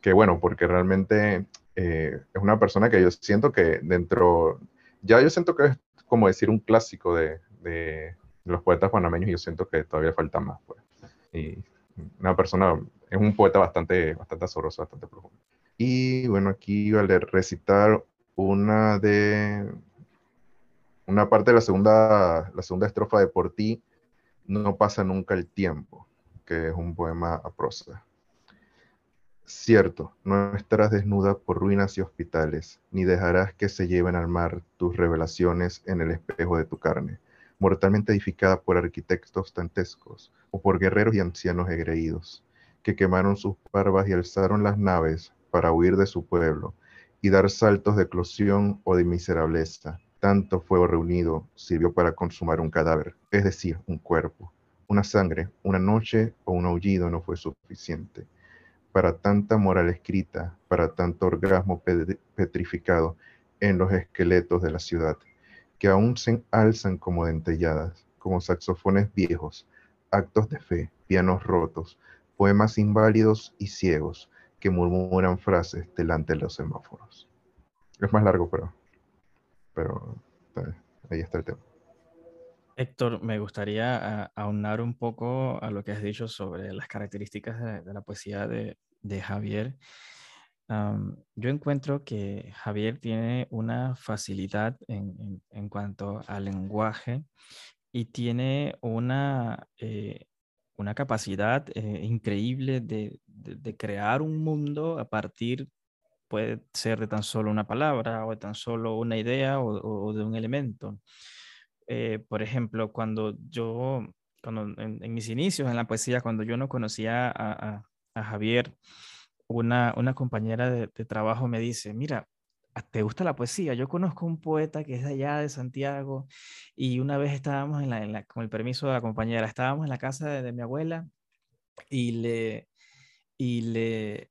que bueno, porque realmente eh, es una persona que yo siento que dentro, ya yo siento que es como decir un clásico de, de los poetas panameños y yo siento que todavía falta más. Pues. Y una persona, es un poeta bastante, bastante asombroso, bastante profundo. Y bueno, aquí iba a recitar una de una parte de la segunda, la segunda estrofa de Por ti, no pasa nunca el tiempo, que es un poema a prosa. Cierto, no estarás desnuda por ruinas y hospitales, ni dejarás que se lleven al mar tus revelaciones en el espejo de tu carne, mortalmente edificada por arquitectos dantescos o por guerreros y ancianos egreídos, que quemaron sus barbas y alzaron las naves para huir de su pueblo y dar saltos de eclosión o de miserableza. Tanto fuego reunido sirvió para consumar un cadáver, es decir, un cuerpo. Una sangre, una noche o un aullido no fue suficiente. Para tanta moral escrita, para tanto orgasmo petrificado en los esqueletos de la ciudad, que aún se alzan como dentelladas, como saxofones viejos, actos de fe, pianos rotos, poemas inválidos y ciegos, que murmuran frases delante de los semáforos. Es más largo, pero, pero ahí está el tema. Héctor, me gustaría aunar un poco a lo que has dicho sobre las características de, la poesía de, Javier. yo encuentro que Javier tiene una facilidad en, en, cuanto al lenguaje y tiene una, eh, una capacidad eh, increíble de, de, crear un mundo a partir, puede ser de tan solo una palabra o de tan solo una idea o, de un elemento. Eh, por ejemplo, cuando yo, cuando en, mis inicios en la poesía, cuando yo no conocía a, a, Javier, una, una compañera de, de, trabajo me dice, mira, ¿te gusta la poesía? Yo conozco un poeta que es de allá, de Santiago, y una vez estábamos en la, con el permiso de la compañera, estábamos en la casa de, mi abuela y le, y le,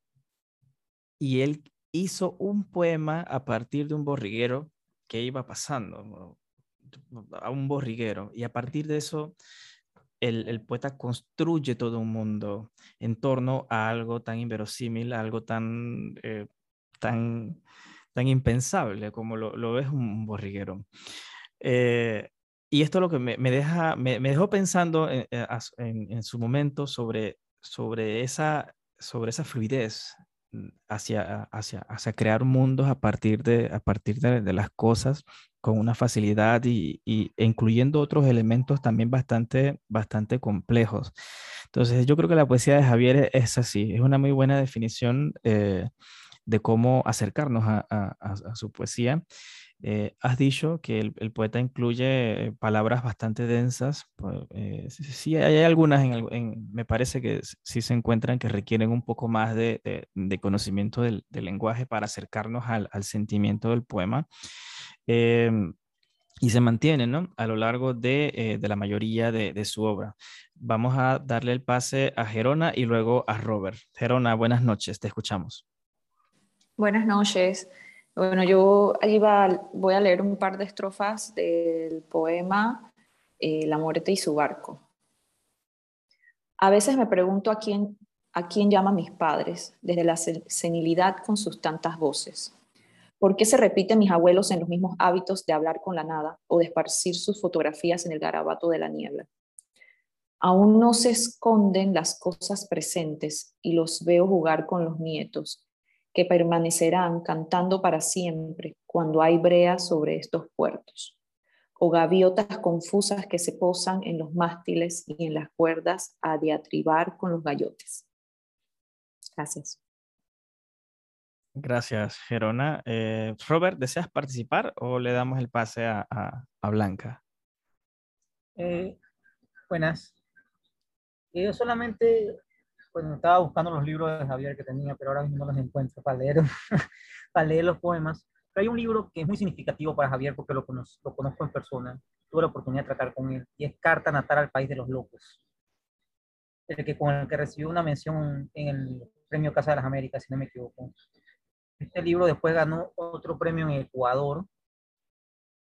y él hizo un poema a partir de un borriguero que iba pasando, a un borriguero, y a partir de eso el, el, poeta construye todo un mundo en torno a algo tan inverosímil, algo tan, eh, tan tan impensable como lo, lo es un borriguero. Eh, y esto lo que me, me deja, me, me, dejó pensando en, eh, en, su momento sobre, sobre, esa, sobre esa fluidez hacia, hacia, hacia crear mundos a partir de, a partir de, las cosas con una facilidad y, e incluyendo otros elementos también bastante, bastante complejos. Entonces yo creo que la poesía de Javier es así, es una muy buena definición. Eh, de cómo acercarnos a, su poesía. Eh, has dicho que el, poeta incluye eh, palabras bastante densas. Pues, eh, sí, hay algunas, en, me parece que sí se encuentran que requieren un poco más de, conocimiento del, lenguaje para acercarnos al, sentimiento del poema. Em, y se mantiene ¿no? a lo largo de, la mayoría de, su obra. Vamos a darle el pase a Gerona y luego a Robert. Gerona, buenas noches, te escuchamos. Buenas noches. Bueno, yo iba, voy a leer un par de estrofas del poema eh, La muerte y su barco. A veces me pregunto a quién, a quién llama mis padres, desde la senilidad con sus tantas voces. ¿Por qué se repiten mis abuelos en los mismos hábitos de hablar con la nada o de esparcir sus fotografías en el garabato de la niebla? Aún no se esconden las cosas presentes y los veo jugar con los nietos, que permanecerán cantando para siempre cuando hay breas sobre estos puertos, o gaviotas confusas que se posan en los mástiles y en las cuerdas a diatribar con los gallotes. Gracias. Gracias, Gerona. Eh, Robert, ¿deseas participar o le damos el pase a, Blanca? Eh, buenas. Yo solamente bueno, estaba buscando los libros de Javier que tenía, pero ahora mismo no los encuentro para leer, para leer los poemas. Pero hay un libro que es muy significativo para Javier porque lo conozco, lo conozco en persona, tuve la oportunidad de tratar con él, y es Carta Natal al País de los Locos, el que, con el que recibió una mención en el Premio Casa de las Américas, si no me equivoco. Este libro después ganó otro premio en Ecuador,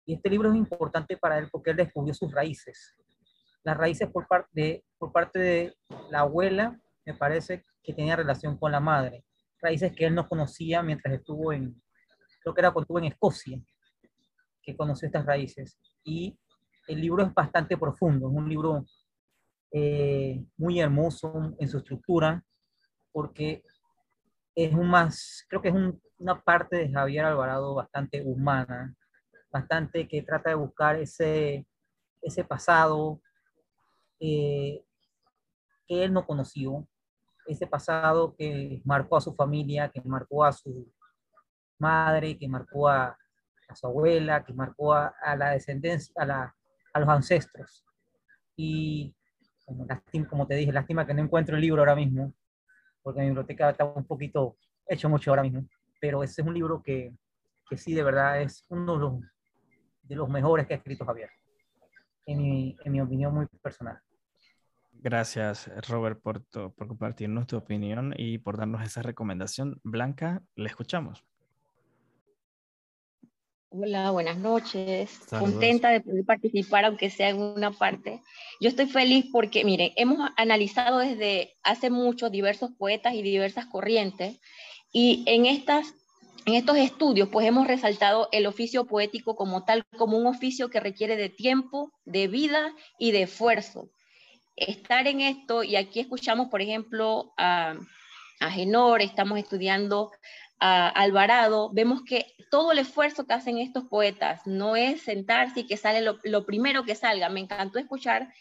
y este libro es importante para él porque él descubrió sus raíces. las raíces por parte de, por parte de la abuela, me parece que tenía relación con la madre, raíces que él no conocía mientras estuvo en, creo que era cuando estuvo en Escocia, que conoció estas raíces. Y el libro es bastante profundo, es un libro eh, muy hermoso en su estructura, porque es un más, creo que es una parte de Javier Alvarado bastante humana, bastante que trata de buscar ese, ese pasado eh, que él no conoció, ese pasado que marcó a su familia, que marcó a su madre, que marcó a, a su abuela, que marcó a, la descendencia, a, la, a, los ancestros. Y como, como te dije, lástima que no encuentro el libro ahora mismo, porque mi biblioteca está un poquito hecho mucho ahora mismo, pero ese es un libro que, que sí, de verdad, es uno de los, de los mejores que ha escrito Javier, en mi, en mi opinión muy personal. Gracias, Robert, por, por compartirnos tu opinión y por darnos esa recomendación. Blanca, le escuchamos. Hola, buenas noches. Contenta de poder participar, aunque sea en una parte. Yo estoy feliz porque, miren, hemos analizado desde hace mucho diversos poetas y diversas corrientes, y en, estas, en estos estudios, pues hemos resaltado el oficio poético como tal, como un oficio que requiere de tiempo, de vida y de esfuerzo. Estar en esto, y aquí escuchamos, por ejemplo, a, a Genor, estamos estudiando Alvarado, vemos que todo el esfuerzo que hacen estos poetas no es sentarse y que sale lo, primero que salga. Me encantó escuchar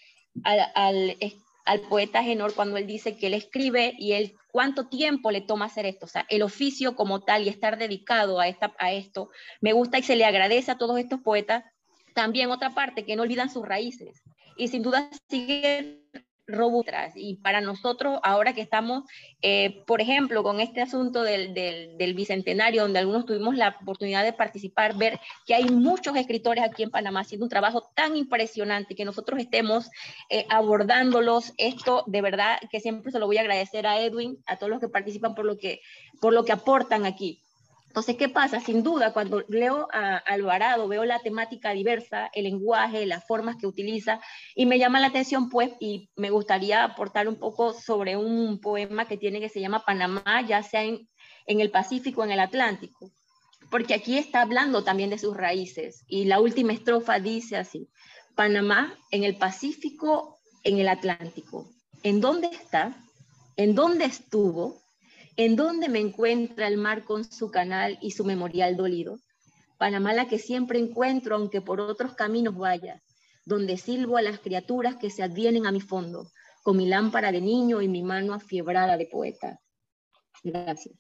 al, al, poeta Genor cuando él dice que él escribe y él cuánto tiempo le toma hacer esto, o sea, el oficio como tal y estar dedicado a, esta, a esto. Me gusta y se le agradece a todos estos poetas. También otra parte, que no olvidan sus raíces y sin duda siguen robustas. Y para nosotros, ahora que estamos, eh, por ejemplo, con este asunto del, del, bicentenario, donde algunos tuvimos la oportunidad de participar, ver que hay muchos escritores aquí en Panamá haciendo un trabajo tan impresionante que nosotros estemos eh, abordándolos. Esto, de verdad, que siempre se lo voy a agradecer a Edwin, a todos los que participan por lo que, por lo que aportan aquí. Entonces, ¿qué pasa? Sin duda, cuando leo a Alvarado, veo la temática diversa, el lenguaje, las formas que utiliza, y me llama la atención, pues, y me gustaría aportar un poco sobre un poema que tiene que se llama Panamá, ya sea en, el Pacífico o en el Atlántico, porque aquí está hablando también de sus raíces, y la última estrofa dice así, Panamá en el Pacífico, en el Atlántico. ¿En dónde está? ¿En dónde estuvo? ¿En dónde me encuentra el mar con su canal y su memorial dolido? Panamá la que siempre encuentro, aunque por otros caminos vaya, donde silbo a las criaturas que se advienen a mi fondo, con mi lámpara de niño y mi mano afiebrada de poeta. Gracias.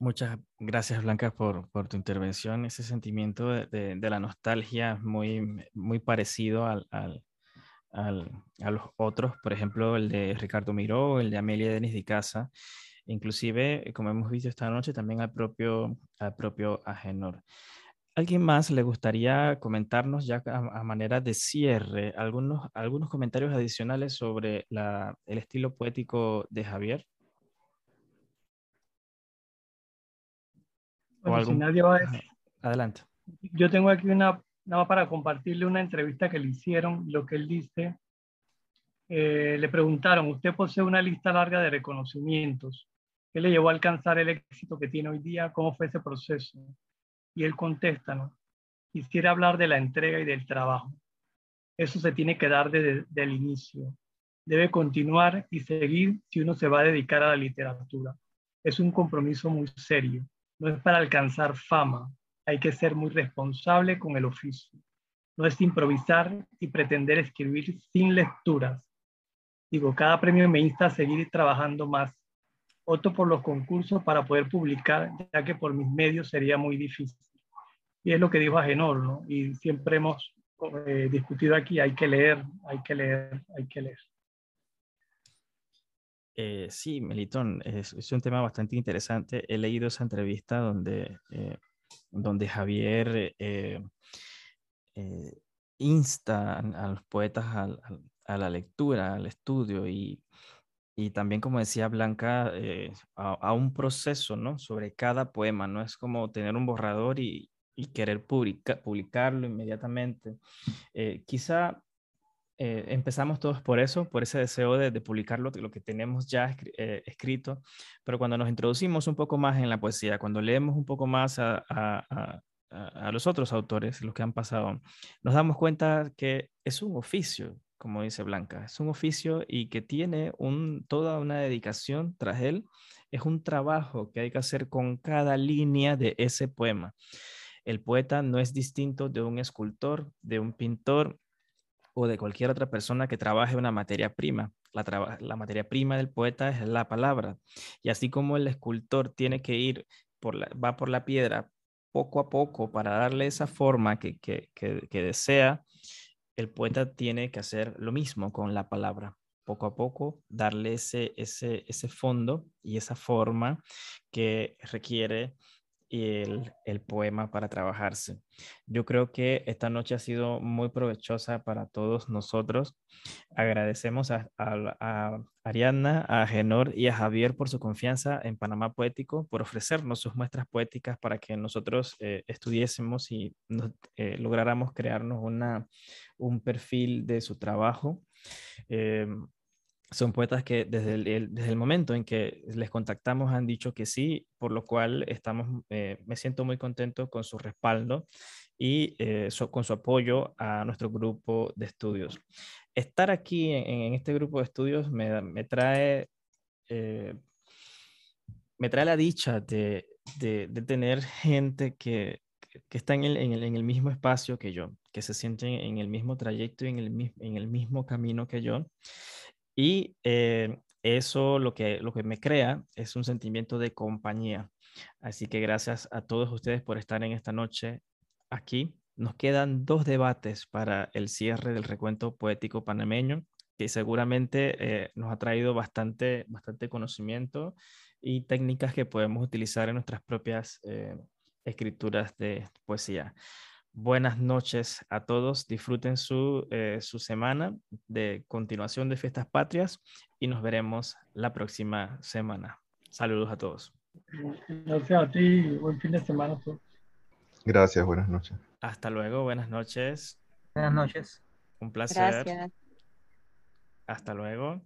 Muchas gracias, Blanca, por, tu intervención. Ese sentimiento de, la nostalgia muy, muy parecido al, a los otros, por ejemplo, el de Ricardo Miró, el de Amelia Denis de Casa, inclusive, eh, como hemos visto esta noche, también al propio, al propio Agenor. ¿Alguien más le gustaría comentarnos ya a, manera de cierre algunos, algunos comentarios adicionales sobre la, el estilo poético de Javier? Adelante. Yo tengo aquí una nada más para compartirle una entrevista que le hicieron, lo que él dice. Eh, le preguntaron, usted posee una lista larga de reconocimientos. ¿Qué le llevó a alcanzar el éxito que tiene hoy día? ¿Cómo fue ese proceso? Y él contesta, ¿no? Quisiera hablar de la entrega y del trabajo. Eso se tiene que dar desde, desde el inicio. Debe continuar y seguir si uno se va a dedicar a la literatura. Es un compromiso muy serio. No es para alcanzar fama, hay que ser muy responsable con el oficio. No es improvisar y pretender escribir sin lecturas. Digo, cada premio me insta a seguir trabajando más. Opto por los concursos para poder publicar, ya que por mis medios sería muy difícil. Y es lo que dijo Agenor, ¿no? Y siempre hemos eh, discutido aquí, hay que leer, hay que leer, hay que leer. Eh, sí, Melitón, es, un tema bastante interesante. He leído esa entrevista donde eh, donde Javier eh, eh, insta a los poetas a, la lectura, al estudio y, también, como decía Blanca, eh, a, un proceso ¿no? sobre cada poema. No es como tener un borrador y, querer publicarlo inmediatamente. quizá eh, empezamos todos por eso, por ese deseo de, de publicar lo, que tenemos ya eh, escrito, pero cuando nos introducimos un poco más en la poesía, cuando leemos un poco más a, los otros autores, los que han pasado, nos damos cuenta que es un oficio, como dice Blanca, es un oficio y que tiene toda una dedicación tras él, es un trabajo que hay que hacer con cada línea de ese poema. El poeta no es distinto de un escultor, de un pintor, o de cualquier otra persona que trabaje una materia prima. La, materia prima del poeta es la palabra. Y así como el escultor tiene que ir, por la, va por la piedra poco a poco para darle esa forma que, desea, el poeta tiene que hacer lo mismo con la palabra poco a poco darle ese, ese, ese fondo y esa forma que requiere el, el, poema para trabajarse. Yo creo que esta noche ha sido muy provechosa para todos nosotros. Agradecemos a, a, Ariana, a Genor y a Javier por su confianza en Panamá Poético, por ofrecernos sus muestras poéticas para que nosotros eh, estudiésemos y eh, lográramos crearnos una, un perfil de su trabajo. Eh, son poetas que desde el, desde el, momento en que les contactamos han dicho que sí, por lo cual estamos, eh, me siento muy contento con su respaldo y eh, con su apoyo a nuestro grupo de estudios. Estar aquí en, este grupo de estudios me, me trae, eh, me trae la dicha de, de, tener gente que, que está en el, en, el, en el, mismo espacio que yo, que se sienten en el mismo trayecto y en el, en el mismo camino que yo y eh, eso lo que, lo que me crea es un sentimiento de compañía. Así que gracias a todos ustedes por estar en esta noche aquí. Nos quedan dos debates para el cierre del recuento poético panameño, que seguramente eh, nos ha traído bastante, bastante conocimiento y técnicas que podemos utilizar en nuestras propias eh, escrituras de poesía. Buenas noches a todos. Disfruten su, eh, su semana de continuación de Fiestas Patrias y nos veremos la próxima semana. Saludos a todos. Gracias a ti. Buen fin de semana. Gracias. Buenas noches. Hasta luego. Buenas noches. Buenas noches. Un placer. Gracias. Hasta luego.